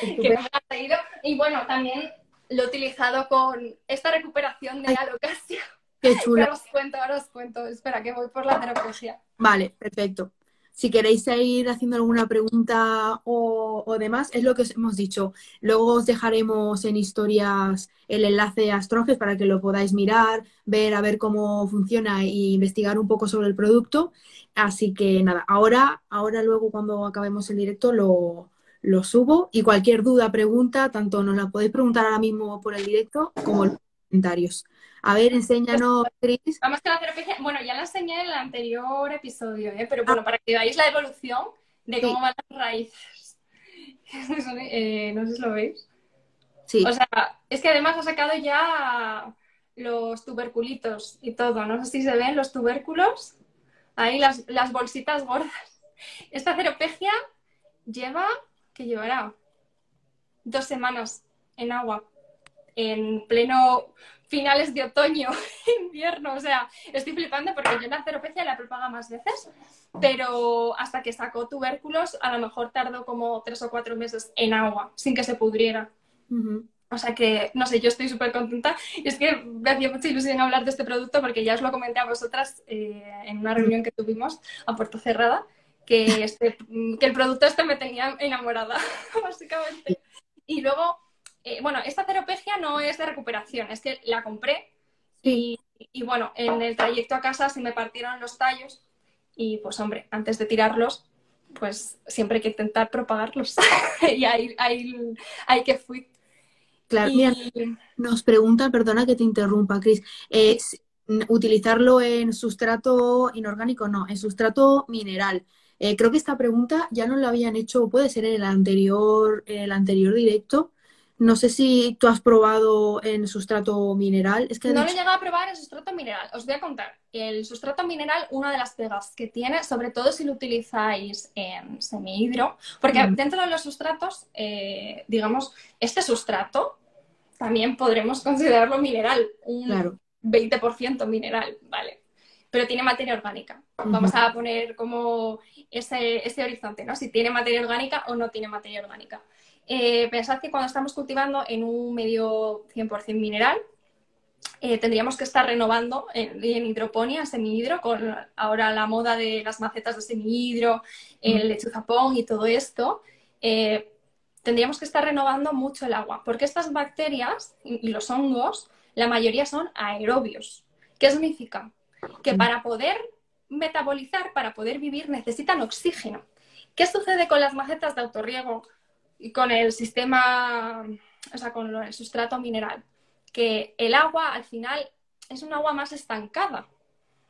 Que me ha traído. Y bueno, también lo he utilizado con esta recuperación de alocasia. Qué Ahora chula. os cuento, ahora os cuento. Espera, que voy por la ceropegia. Vale, perfecto. Si queréis seguir haciendo alguna pregunta o, demás, es lo que os hemos dicho. Luego os dejaremos en historias el enlace a Stronges para que lo podáis mirar, ver a ver cómo funciona e investigar un poco sobre el producto. Así que nada, ahora, ahora luego cuando acabemos el directo lo, lo subo y cualquier duda, pregunta, tanto nos la podéis preguntar ahora mismo por el directo como en los comentarios. A ver, enséñanos, Cris. Vamos con la ceropegia. Bueno, ya la enseñé en el anterior episodio, ¿eh? pero bueno, para que veáis la evolución de cómo Sí. van las raíces. Eh, no sé si lo veis. Sí, O sea, es que además ha sacado ya los tuberculitos y todo. No sé si se ven los tubérculos. Ahí las, las bolsitas gordas. Esta ceropegia lleva, que llevará dos semanas en agua, en pleno finales de otoño, invierno. O sea, estoy flipando porque yo la ceropecia la he propagado más veces, pero hasta que sacó tubérculos, a lo mejor tardó como tres o cuatro meses en agua, sin que se pudriera. Ujú. O sea que, no sé, yo estoy súper contenta. Y es que me hacía mucha ilusión hablar de este producto porque ya os lo comenté a vosotras eh, en una reunión que tuvimos a puerta cerrada, que, este, que el producto este me tenía enamorada, básicamente. Y luego, eh, bueno, esta ceropegia no es de recuperación, es que la compré y, y, bueno, en el trayecto a casa se me partieron los tallos y pues hombre, antes de tirarlos, pues siempre hay que intentar propagarlos. y ahí, ahí, ahí que fui. Claro, Y- mira, nos preguntan, perdona que te interrumpa, Cris, eh, utilizarlo en sustrato inorgánico, no, en sustrato mineral. Eh, creo que esta pregunta ya nos la habían hecho, puede ser en el anterior, en el anterior directo. No sé si tú has probado en sustrato mineral. Es que No lo he dicho- llegado a probar el sustrato mineral. Os voy a contar. El sustrato mineral, una de las pegas que tiene, sobre todo si lo utilizáis en semihidro, porque Mm. dentro de los sustratos, eh, digamos, este sustrato también podremos considerarlo mineral, un Claro. 20% mineral, ¿vale? Pero tiene materia orgánica. Vamos a poner como ese, ese horizonte, ¿no? Si tiene materia orgánica o no tiene materia orgánica. Eh, pensad que cuando estamos cultivando en un medio 100% mineral, eh, tendríamos que estar renovando en, en hidroponía, semihidro, con ahora la moda de las macetas de semihidro, el lechuzapón y todo esto. eh, tendríamos que estar renovando mucho el agua, porque estas bacterias y los hongos, la mayoría son aerobios. ¿Qué significa? Que para poder metabolizar, para poder vivir, necesitan oxígeno. ¿Qué sucede con las macetas de autorriego y con el sistema, o sea, con el sustrato mineral? Que el agua al final es un agua más estancada,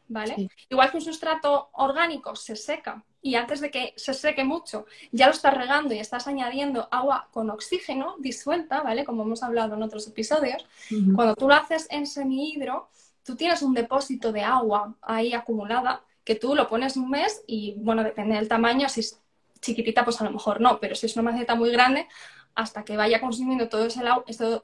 ¿vale? Sí. Igual que un sustrato orgánico se seca y antes de que se seque mucho ya lo estás regando y estás añadiendo agua con oxígeno disuelta, ¿vale? Como hemos hablado en otros episodios. Ujú. Cuando tú lo haces en semihidro, tú tienes un depósito de agua ahí acumulada que tú lo pones un mes y, bueno, depende del tamaño, si es chiquitita, pues a lo mejor no, pero si es una maceta muy grande, hasta que vaya consumiendo todo ese,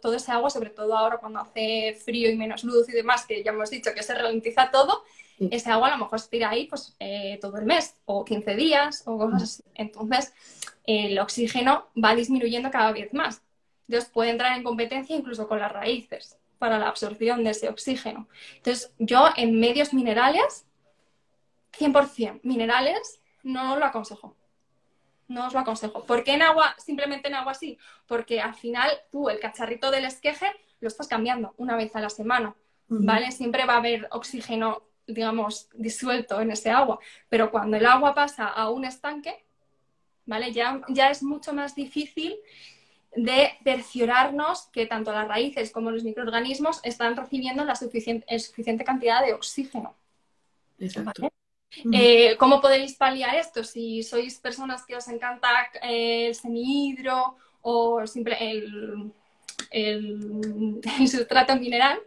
todo ese agua, sobre todo ahora cuando hace frío y menos luz y demás, que ya hemos dicho que se ralentiza todo, Sí. ese agua a lo mejor se tira ahí pues, eh, todo el mes o 15 días o cosas así. Entonces, el oxígeno va disminuyendo cada vez más. Entonces, puede entrar en competencia incluso con las raíces para la absorción de ese oxígeno. Entonces, yo en medios minerales, 100% minerales, no lo aconsejo. No os lo aconsejo. ¿Por qué en agua, simplemente en agua sí? Porque al final tú el cacharrito del esqueje lo estás cambiando una vez a la semana. ¿vale? Siempre va a haber oxígeno, digamos, disuelto en ese agua, pero cuando el agua pasa a un estanque, ¿vale? Ya, ya es mucho más difícil de cerciorarnos que tanto las raíces como los microorganismos están recibiendo la suficiente, suficiente cantidad de oxígeno. Exacto. ¿vale? Eh, ¿Cómo podéis paliar esto? Si sois personas que os encanta eh, el semihidro o simple, el, el, el sustrato mineral,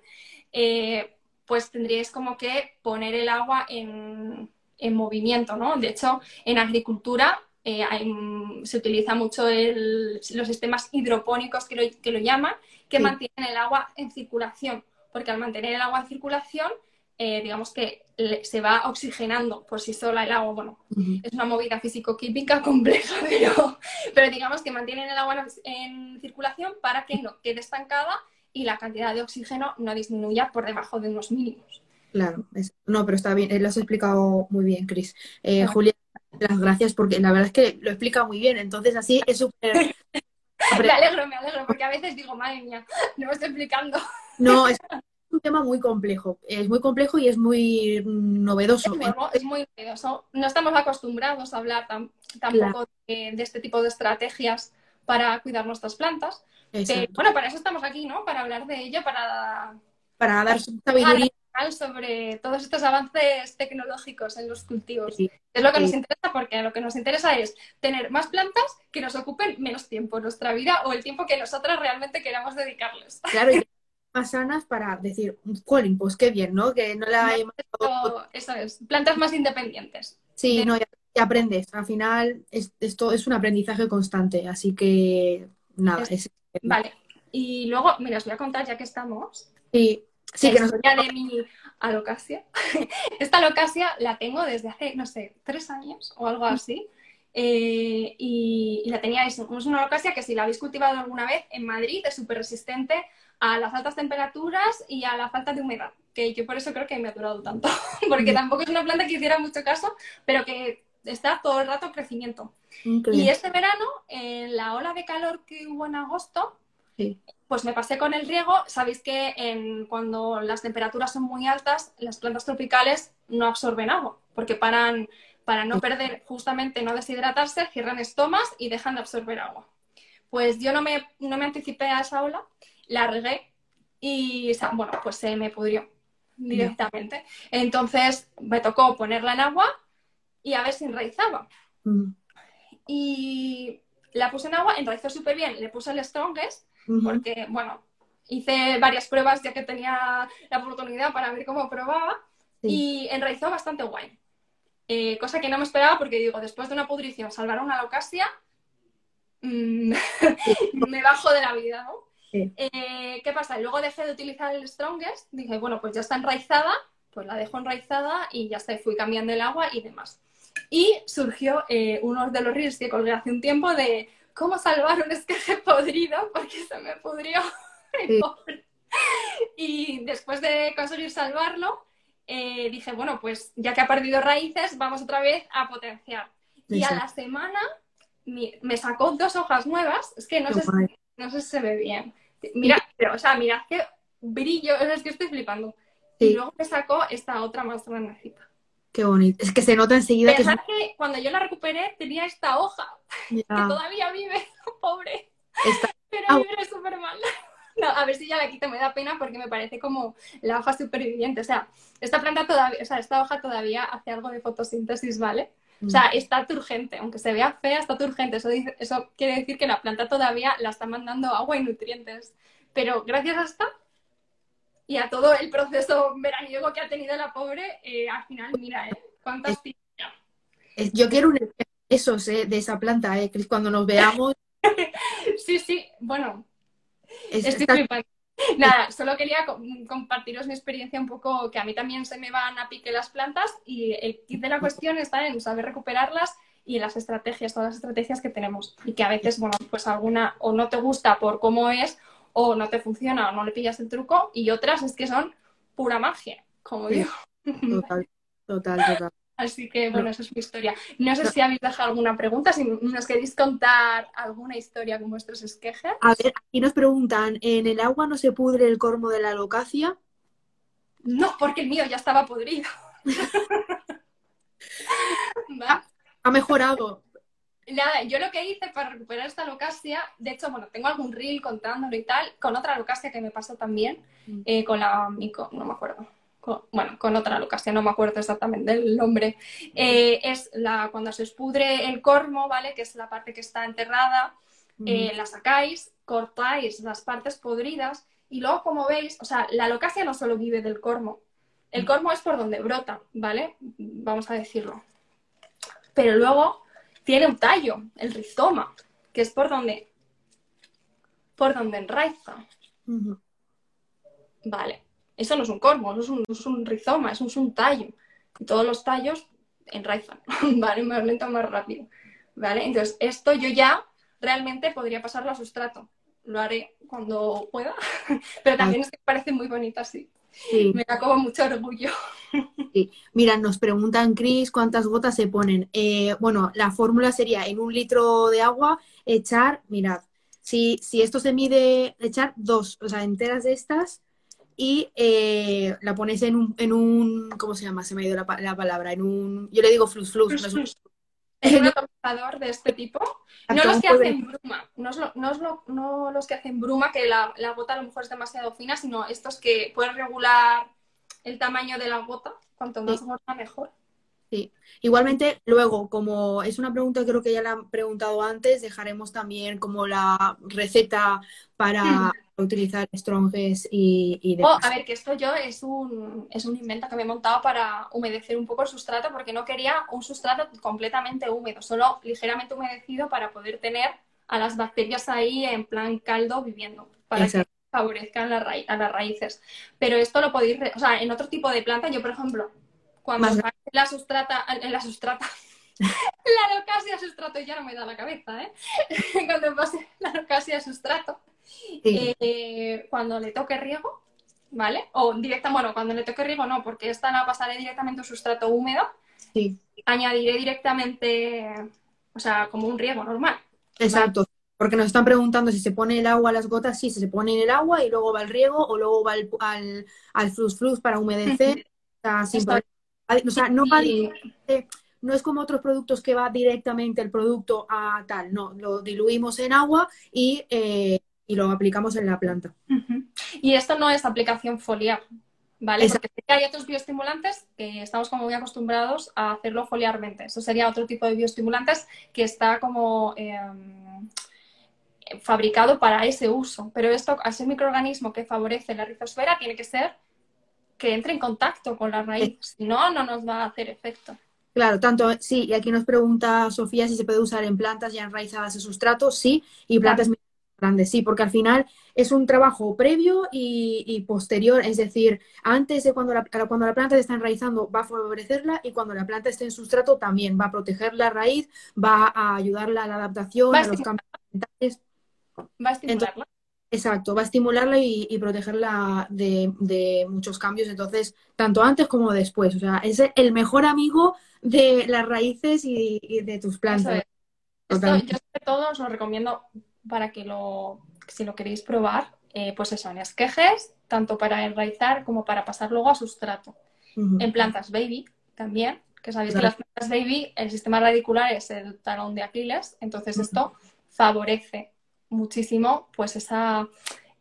eh, pues tendríais como que poner el agua en, en movimiento, ¿no? De hecho, en agricultura eh, hay, se utiliza mucho el, los sistemas hidropónicos que lo, que lo llaman, que Sí. mantienen el agua en circulación, porque al mantener el agua en circulación, eh, digamos que le- se va oxigenando por sí sola el agua. Bueno, es una movida físico-química compleja, pero, pero digamos que mantienen el agua en, circulación para que no quede estancada y la cantidad de oxígeno no disminuya por debajo de unos mínimos. Claro, es- no, pero está bien, eh, lo has explicado muy bien, Cris. Eh. Julia, las gracias porque la verdad es que lo explica muy bien, entonces así es súper... Me alegro, me alegro, porque a veces digo, madre mía, no me estoy explicando. No, es un tema muy complejo, es muy complejo y es muy novedoso. Es nuevo, es muy novedoso. No estamos acostumbrados a hablar tam- tampoco de, de este tipo de estrategias para cuidar nuestras plantas. Pero, bueno, para eso estamos aquí, ¿no? Para hablar de ello, para Para dar su sabiduría. sobre todos estos avances tecnológicos en los cultivos. Sí. Es lo que nos interesa porque lo que nos interesa es tener más plantas que nos ocupen menos tiempo en nuestra vida o el tiempo que nosotras realmente queramos dedicarles. Claro, y más sanas para decir, Colin, pues qué bien, ¿no? Que no la hemos... Eso, eso es, plantas más independientes. Sí, no, ya aprendes. Al final, es- esto es un aprendizaje constante, así que nada, es... Vale. Y luego, mira, os voy a contar, ya que estamos, Sí, sí, que nos... de mi alocasia. Esta alocasia la tengo desde hace, no sé, tres años o algo así. Eh, y, y la tenía, es, es una alocasia que si la habéis cultivado alguna vez en Madrid es súper resistente a las altas temperaturas y a la falta de humedad, que yo por eso creo que me ha durado tanto, porque tampoco es una planta que hiciera mucho caso, pero que está todo el rato en crecimiento. Y este verano, en la ola de calor que hubo en agosto, Sí. pues me pasé con el riego. Sabéis que en- cuando las temperaturas son muy altas, las plantas tropicales no absorben agua, porque paran, para no perder, justamente no deshidratarse, cierran estomas y dejan de absorber agua. Pues yo no me, no me anticipé a esa ola, la regué y, bueno, pues se me pudrió directamente. Entonces me tocó ponerla en agua y a ver si enraizaba Mm, y la puse en agua, enraizó súper bien, le puse el Strongest, porque, bueno, hice varias pruebas ya que tenía la oportunidad para ver cómo probaba, Sí. y enraizó bastante guay. Eh, cosa que no me esperaba porque digo, después de una pudrición, salvar una locasia, mm, me bajo de la vida, ¿no? Sí. Eh, ¿Qué pasa? Luego dejé de utilizar el Strongest, dije, bueno, pues ya está enraizada, pues la dejo enraizada y ya está, fui cambiando el agua y demás. Y surgió eh, uno de los reels que colgué hace un tiempo de cómo salvar un esqueje podrido, porque se me pudrió. Sí. Y después de conseguir salvarlo, eh, dije, bueno, pues ya que ha perdido raíces, vamos otra vez a potenciar. Y a Exacto. la semana me sacó dos hojas nuevas, es que no sé, no sé si se ve bien. Mira, pero, o sea, mira qué brillo, es que estoy flipando. Sí. Y luego me sacó esta otra más grandecita. Qué bonito. Es que se nota enseguida que es... Pensad que cuando yo la recuperé tenía esta hoja, que todavía vive, pobre, está- pero Ah. vive súper mal. No, a ver si ya la quito, me da pena porque me parece como la hoja superviviente. O sea, esta planta todavía, o sea, esta hoja todavía hace algo de fotosíntesis, ¿vale? O sea, está turgente, aunque se vea fea, está turgente. Eso, dice- eso quiere decir que la planta todavía la está mandando agua y nutrientes. Pero gracias a esta y a todo el proceso veraniego que ha tenido la pobre, eh, al final, mira, ¿eh? ¿Cuántas es- Yo quiero un esos eh, de esa planta, eh, Cris, cuando nos veamos. Sí, sí, bueno, es- estoy está- flipando. Nada, solo quería co- compartiros mi experiencia un poco, que a mí también se me van a pique las plantas y el kit de la cuestión está en saber recuperarlas y en las estrategias, todas las estrategias que tenemos. Y que a veces, bueno, pues alguna o no te gusta por cómo es, o no te funciona, o no le pillas el truco, y otras es que son pura magia, como digo. Total, total, total. Así que, bueno, esa es mi historia. No sé si habéis dejado alguna pregunta, si nos queréis contar alguna historia con vuestros esquejes. A ver, aquí nos preguntan, ¿en el agua no se pudre el cormo de la alocacia? No, porque el mío ya estaba podrido. ¿Va? Ha mejorado. Nada, yo lo que hice para recuperar esta locasia, de hecho, bueno, tengo algún reel contándolo y tal, con otra locasia que me pasó también, Mm. eh, con la mico, no me acuerdo. Con- bueno, con otra locasia, no me acuerdo exactamente el nombre. Eh, es la, cuando se os pudre el cormo, ¿vale? Que es la parte que está enterrada, eh, la sacáis, cortáis las partes podridas y luego, como veis, o sea, la alocasia no solo vive del cormo. El cormo es por donde brota, ¿vale? Vamos a decirlo. Pero luego tiene un tallo, el rizoma, que es por donde, por donde enraiza. Vale. Eso no es un cormo, eso es un, es un rizoma, eso es un tallo. Y todos los tallos enraizan, ¿vale? Más lento, más rápido. ¿Vale? Entonces, esto yo ya realmente podría pasarlo a sustrato. Lo haré cuando pueda, pero también es que parece muy bonita así. Me da como mucho orgullo. Sí. Mira, nos preguntan, Cris, cuántas gotas se ponen. Eh, bueno, la fórmula sería en un litro de agua echar, mirad, si, si esto se mide, echar dos, o sea, enteras de estas y eh, la pones en un, en un, ¿cómo se llama? Se me ha ido la, la palabra, en un, yo le digo flux flux. flux, flux. Es un atomizador de este tipo. No los que hacen bruma, no, es lo, no, es lo, no, los que hacen bruma, que la, la, gota a lo mejor es demasiado fina, sino estos que pueden regular el tamaño de la gota. Cuanto más sí. gorda, mejor. Sí. Igualmente, luego, como es una pregunta que creo que ya la han preguntado antes, dejaremos también como la receta para hmm. utilizar stronges y, y demás. Oh, a ver, que esto yo es un, es un invento que me he montado para humedecer un poco el sustrato porque no quería un sustrato completamente húmedo, solo ligeramente humedecido para poder tener a las bacterias ahí en plan caldo viviendo, para Exacto. que favorezcan la a las raíces. Pero esto lo podéis, o sea, en otro tipo de planta, yo por ejemplo, cuando Más... la sustrata, en la sustrata, la locasia sustrato ya no me da la cabeza, ¿eh? cuando pase la locasia sustrato, sí. eh, cuando le toque riego, ¿vale? O directa, bueno, cuando le toque riego no, porque esta la pasaré directamente a un sustrato húmedo. Sí. Añadiré directamente, o sea, como un riego normal. Exacto. ¿vale? Porque nos están preguntando si se pone el agua a las gotas, sí, se pone en el agua y luego va el riego o luego va al, al, al flux flux para humedecer. o sea, sin o sea, no va directamente, no es como otros productos que va directamente el producto a tal, no, lo diluimos en agua y, eh, y lo aplicamos en la planta. Uh -huh. Y esto no es aplicación foliar, ¿vale? Exacto. Porque hay otros bioestimulantes que estamos como muy acostumbrados a hacerlo foliarmente. Eso sería otro tipo de bioestimulantes que está como eh, fabricado para ese uso. Pero esto, al ser microorganismo que favorece la rizosfera, tiene que ser que entre en contacto con la raíz, si no, no nos va a hacer efecto. Claro, tanto, sí, y aquí nos pregunta Sofía si se puede usar en plantas ya enraizadas en sustrato, sí, y plantas claro. grandes, sí, porque al final es un trabajo previo y, y, posterior, es decir, antes de cuando la, cuando la planta está enraizando va a favorecerla y cuando la planta esté en sustrato también va a proteger la raíz, va a ayudarla a la adaptación, a, a los cambios ambientales. Va a estimularla. Entonces, Exacto, va a estimularla y, y protegerla de, de, muchos cambios, entonces, tanto antes como después. O sea, es el mejor amigo de las raíces y, y de tus plantas. Esto, yo sobre todo os lo recomiendo para que lo, si lo queréis probar, eh, pues eso, en esquejes, tanto para enraizar como para pasar luego a sustrato. Uh -huh. En plantas baby también, que sabéis claro. que las plantas baby, el sistema radicular es el talón de Aquiles, entonces uh -huh. esto favorece muchísimo pues esa,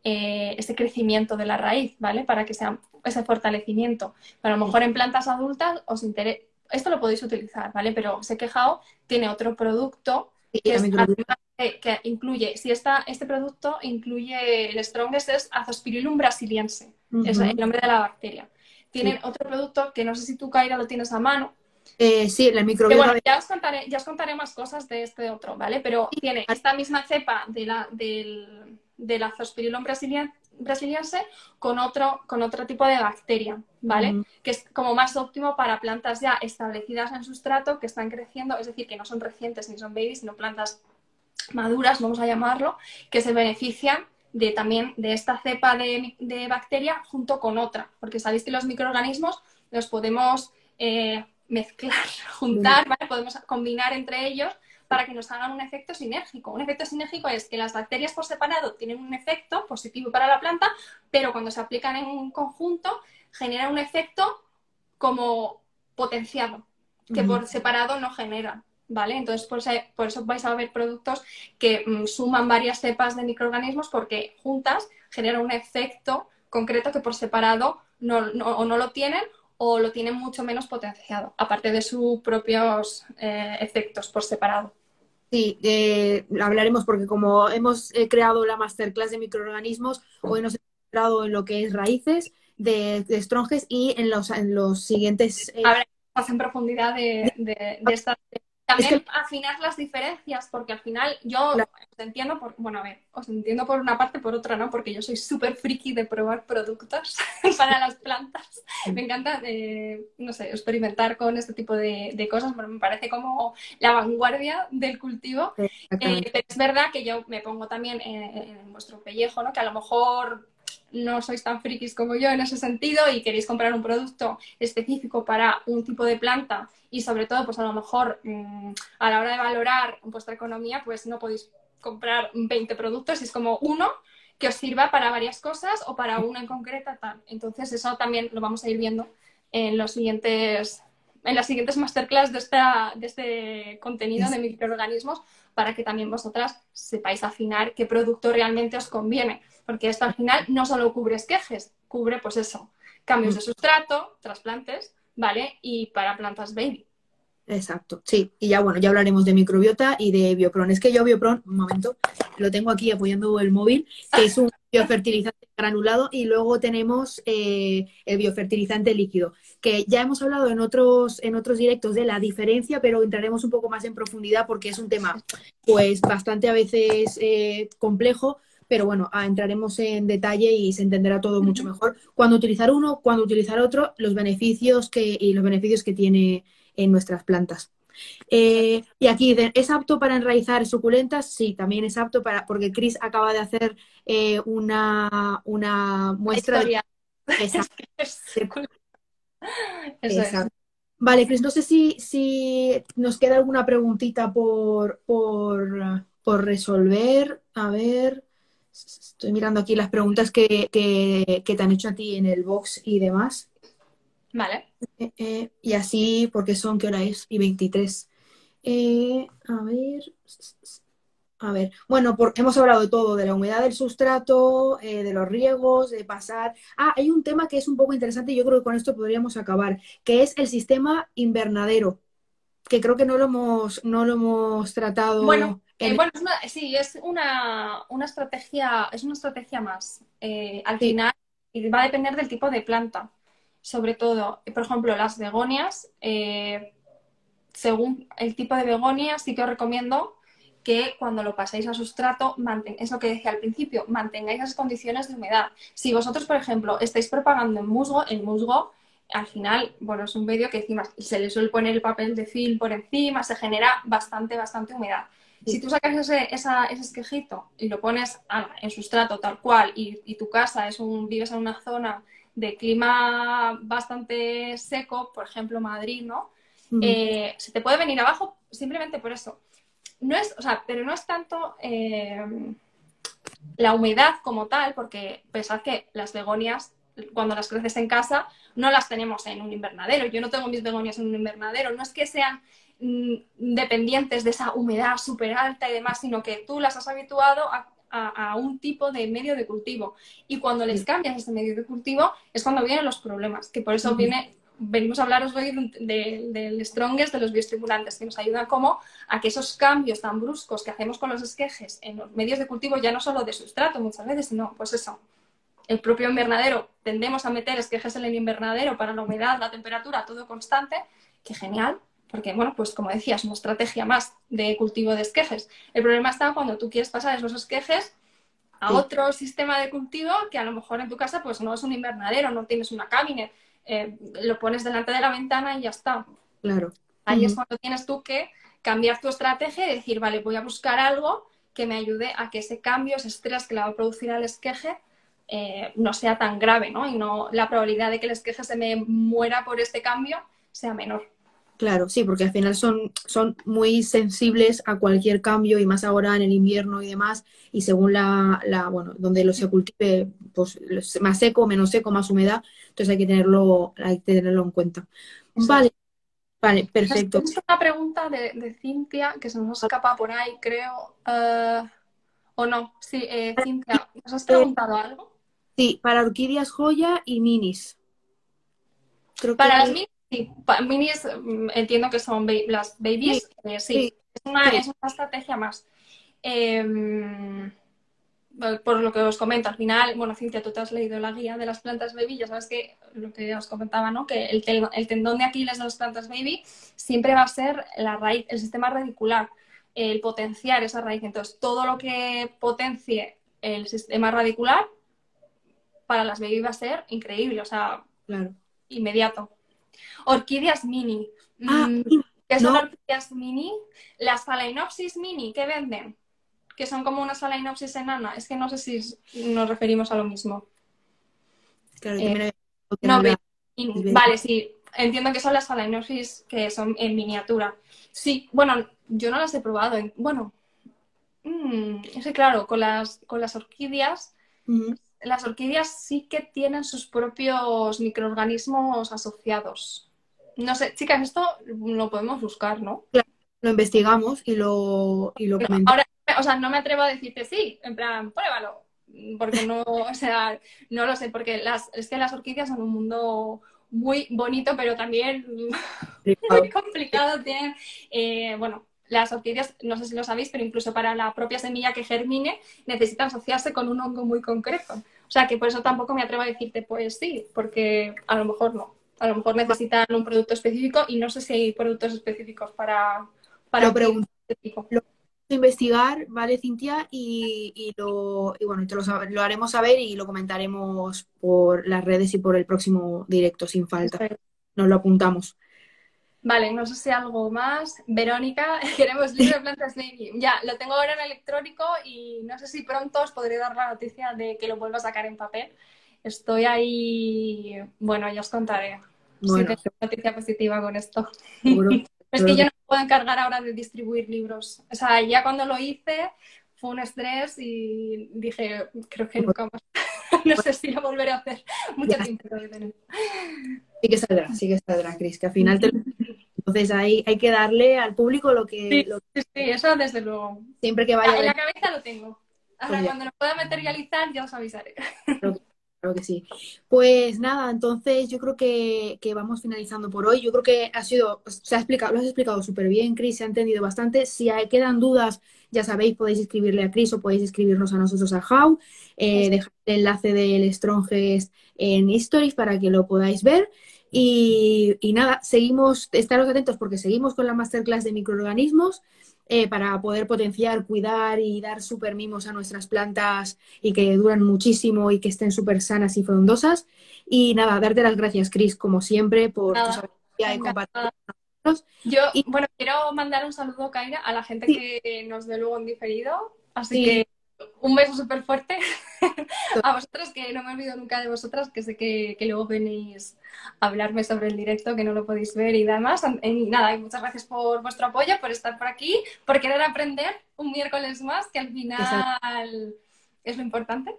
eh, ese crecimiento de la raíz, ¿vale? Para que sea ese fortalecimiento. Pero a lo mejor en plantas adultas os interesa, esto lo podéis utilizar, ¿vale? Pero sé que Jao tiene otro producto sí, que, es, que, que, incluye, si esta, este producto incluye el strongest es Azospirillum brasiliense, uh -huh. es el nombre de la bacteria. Tienen sí. otro producto que no sé si tú, Kaira, lo tienes a mano, eh, sí, la microbiota. Bueno, ya, os contaré, ya os contaré más cosas de este otro, ¿vale? Pero sí. tiene esta misma cepa de la, del, del Azospirillum brasiliense con otro, con otro tipo de bacteria, ¿vale? Uh -huh. Que es como más óptimo para plantas ya establecidas en sustrato, que están creciendo, es decir, que no son recientes ni son babies, sino plantas maduras, vamos a llamarlo, que se benefician de también de esta cepa de, de bacteria junto con otra, porque sabéis que los microorganismos los podemos eh, mezclar, juntar, ¿vale? Podemos combinar entre ellos para que nos hagan un efecto sinérgico. Un efecto sinérgico es que las bacterias por separado tienen un efecto positivo para la planta, pero cuando se aplican en un conjunto generan un efecto como potenciado, que uh -huh. por separado no generan. ¿Vale? Entonces, por, por, eso vais a ver productos que mm, suman varias cepas de microorganismos porque juntas generan un efecto concreto que por separado no, no, o no lo tienen o lo tienen mucho menos potenciado, aparte de sus propios eh, efectos por separado. Sí, eh, hablaremos porque como hemos eh, creado la masterclass de microorganismos, hoy nos hemos centrado en lo que es raíces de, de estronges y en los, en los siguientes... Eh... más en profundidad de, de, de esta también que... afinar las diferencias, porque al final yo claro. os entiendo por, bueno, a ver, os entiendo por una parte, por otra no, porque yo soy súper friki de probar productos para las plantas. Me encanta, eh, no sé, experimentar con este tipo de, de, cosas, pero me parece como la vanguardia del cultivo. Eh, pero es verdad que yo me pongo también en, en vuestro pellejo, ¿no? Que a lo mejor no sois tan frikis como yo en ese sentido y queréis comprar un producto específico para un tipo de planta y sobre todo, pues a lo mejor mmm, a la hora de valorar vuestra economía, pues no podéis comprar 20 productos, es como uno que os sirva para varias cosas o para una en concreta tal. Entonces eso también lo vamos a ir viendo en los siguientes en las siguientes masterclass de, esta, de este contenido de microorganismos para que también vosotras sepáis afinar qué producto realmente os conviene porque esto al final no solo cubre esquejes, cubre pues eso, cambios de sustrato, trasplantes, ¿vale? Y para plantas baby. Exacto, sí. Y ya bueno, ya hablaremos de microbiota y de biopron. Es que yo biopron, un momento, lo tengo aquí apoyando el móvil, que es un biofertilizante granulado y luego tenemos eh, el biofertilizante líquido, que ya hemos hablado en otros, en otros directos de la diferencia, pero entraremos un poco más en profundidad porque es un tema pues bastante a veces eh, complejo pero bueno, ah, entraremos en detalle y se entenderá todo mucho mejor. Cuando utilizar uno, cuando utilizar otro, los beneficios que, y los beneficios que tiene en nuestras plantas. Eh, y aquí, ¿es apto para enraizar suculentas? Sí, también es apto para, porque Chris acaba de hacer eh, una, una muestra de... Exacto. Exacto. Vale, Chris, no sé si, si nos queda alguna preguntita por, por, por resolver. A ver. Estoy mirando aquí las preguntas que, que, que, te han hecho a ti en el box y demás. Vale. Eh, eh, y así, porque son, ¿qué hora es? Y 23. Eh, a ver. A ver. Bueno, hemos hablado de todo, de la humedad del sustrato, eh, de los riegos, de pasar. Ah, hay un tema que es un poco interesante y yo creo que con esto podríamos acabar, que es el sistema invernadero, que creo que no lo hemos, no lo hemos tratado. Bueno, eh, bueno, es una, sí, es una, una, estrategia, es una estrategia más. Eh, al sí. final va a depender del tipo de planta. Sobre todo, por ejemplo, las begonias, eh, según el tipo de begonia, sí que os recomiendo que cuando lo paséis a sustrato, manten, es lo que decía al principio, mantengáis las condiciones de humedad. Si vosotros, por ejemplo, estáis propagando en musgo, el musgo al final, bueno, es un medio que encima se le suele poner el papel de film por encima, se genera bastante, bastante humedad. Si tú sacas ese, esa, ese esquejito y lo pones en sustrato tal cual y, y, tu casa es un, vives en una zona de clima bastante seco, por ejemplo Madrid, ¿no? Uh -huh. eh, se te puede venir abajo simplemente por eso. No es, o sea, pero no es tanto eh, la humedad como tal, porque pensad que las begonias, cuando las creces en casa, no las tenemos en un invernadero. Yo no tengo mis begonias en un invernadero. No es que sean dependientes de esa humedad súper alta y demás, sino que tú las has habituado a, a, a, un tipo de medio de cultivo. Y cuando les cambias ese medio de cultivo es cuando vienen los problemas, que por eso viene, venimos a hablaros hoy del de, de strongest, de los bioestimulantes, que nos ayudan como a que esos cambios tan bruscos que hacemos con los esquejes en los medios de cultivo, ya no solo de sustrato muchas veces, sino pues eso, el propio invernadero, tendemos a meter esquejes en el invernadero para la humedad, la temperatura, todo constante, que genial, porque, bueno, pues como decía, es una estrategia más de cultivo de esquejes. El problema está cuando tú quieres pasar esos esquejes a sí. otro sistema de cultivo que a lo mejor en tu casa pues no es un invernadero, no tienes una cabinet, eh, lo pones delante de la ventana y ya está. Claro. Ahí uh -huh. es cuando tienes tú que cambiar tu estrategia y decir, vale, voy a buscar algo que me ayude a que ese cambio, ese estrés que le va a producir al esqueje, eh, no sea tan grave, ¿no? Y no la probabilidad de que el esqueje se me muera por este cambio sea menor. Claro, sí, porque al final son, son muy sensibles a cualquier cambio y más ahora en el invierno y demás, y según la, la bueno, donde lo se cultive, pues más seco, menos seco, más humedad, entonces hay que tenerlo, hay que tenerlo en cuenta. Sí. Vale, vale, perfecto. Es una pregunta de, de, Cintia que se nos escapa por ahí, creo, uh, o no, sí, eh, Cintia, ¿nos has preguntado algo? Sí, para orquídeas joya y minis. Creo para que... las minis Sí, minis mm, entiendo que son ba las babies. Sí, eh, sí. sí. una, Sí. es una estrategia más. Em, por lo que os comento, al final, bueno, Cintia, tú te has leído la guía de las plantas baby, ya sabes que lo que os comentaba, ¿no? Que el, tel- el tendón de Aquiles de las plantas baby siempre va a ser la raíz, el sistema radicular, el potenciar esa raíz. Entonces, todo lo que potencie el sistema radicular para las baby va a ser increíble, o sea, Claro. inmediato. Orquídeas mini. Ah, Mm, ¿Qué son no. orquídeas mini? Las Phalaenopsis mini, ¿qué venden? Que son como una Phalaenopsis enana. Es que no sé si nos referimos a lo mismo. claro, Eh, No, vale, sí. Entiendo que son las Phalaenopsis que son en miniatura. Sí, bueno, yo no las he probado. en- Bueno, mm, es que claro, con las, con las orquídeas. Las orquídeas sí que tienen sus propios microorganismos asociados. No sé, chicas, esto lo podemos buscar, ¿no? Lo investigamos y lo, y lo No, comentamos. ahora, o sea, no me atrevo a decirte sí, en plan, pruébalo, porque no, o sea, no lo sé, porque las, es que las orquídeas son un mundo muy bonito, pero también muy complicado. Tienen, eh, bueno, las orquídeas, no sé si lo sabéis, pero incluso para la propia semilla que germine, necesitan asociarse con un hongo muy concreto. O sea, que por eso tampoco me atrevo a decirte, pues sí, porque a lo mejor no. A lo mejor necesitan un producto específico y no sé si hay productos específicos para, para Lo pregunto. este tipo. investigar, ¿vale, Cintia? Y, y lo, y bueno, te lo, lo haremos saber y lo comentaremos por las redes y por el próximo directo, sin falta. Nos lo apuntamos. Vale, no sé si algo más. Verónica, queremos libro de plantas baby. Ya, lo tengo ahora en electrónico y no sé si pronto os podré dar la noticia de que lo vuelva a sacar en papel. Estoy ahí, bueno, ya os contaré si tengo noticia positiva con esto. seguro. Es que yo no me puedo encargar ahora de distribuir libros. O sea, ya cuando lo hice fue un estrés y dije, creo que nunca más. No sé si lo volveré a hacer. Mucho tiempo que tener. Sí que saldrá, sí que saldrá, Cris, que al final te... Entonces ahí hay que darle al público lo que, Sí, lo- sí, sí, eso desde luego. siempre que vaya a en la cabeza lo tengo. Ahora, Pues cuando lo pueda materializar, ya os avisaré. claro que sí. Pues nada, entonces yo creo que, que vamos finalizando por hoy. Yo creo que ha sido, se ha explicado, lo has explicado súper bien, Cris, se ha entendido bastante. Si hay- quedan dudas, ya sabéis, podéis escribirle a Cris o podéis escribirnos a nosotros a How. Eh, Eso. dejar el enlace del Strongest en Stories para que lo podáis ver. Y, y nada, seguimos, estaros atentos porque seguimos con la masterclass de microorganismos eh, para poder potenciar, cuidar y dar súper mimos a nuestras plantas y que duran muchísimo y que estén súper sanas y frondosas. Y nada, darte las gracias, Cris, como siempre, por Nada, tu sabiduría y compartir con nosotros. Yo, Y- bueno, quiero mandar un saludo, Kaira, a la gente Sí. que nos ve luego en diferido. Así Sí. que un beso súper fuerte a vosotras, que no me olvido nunca de vosotras, que sé que, que luego venís a hablarme sobre el directo, que no lo podéis ver y demás. Y nada, y muchas gracias por vuestro apoyo, por estar por aquí, por querer aprender un miércoles más, que al final es lo importante.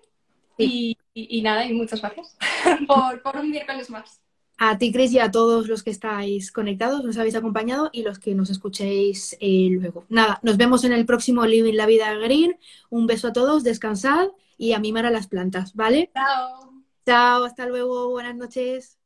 Y, y- y nada, y muchas gracias por, por un miércoles más. A ti, Cris, y a todos los que estáis conectados, nos habéis acompañado y los que nos escuchéis eh, luego. Nada, nos vemos en el próximo Living la Vida Green. Un beso a todos, descansad y a mimar a las plantas, ¿vale? Chao. Chao, hasta luego, buenas noches.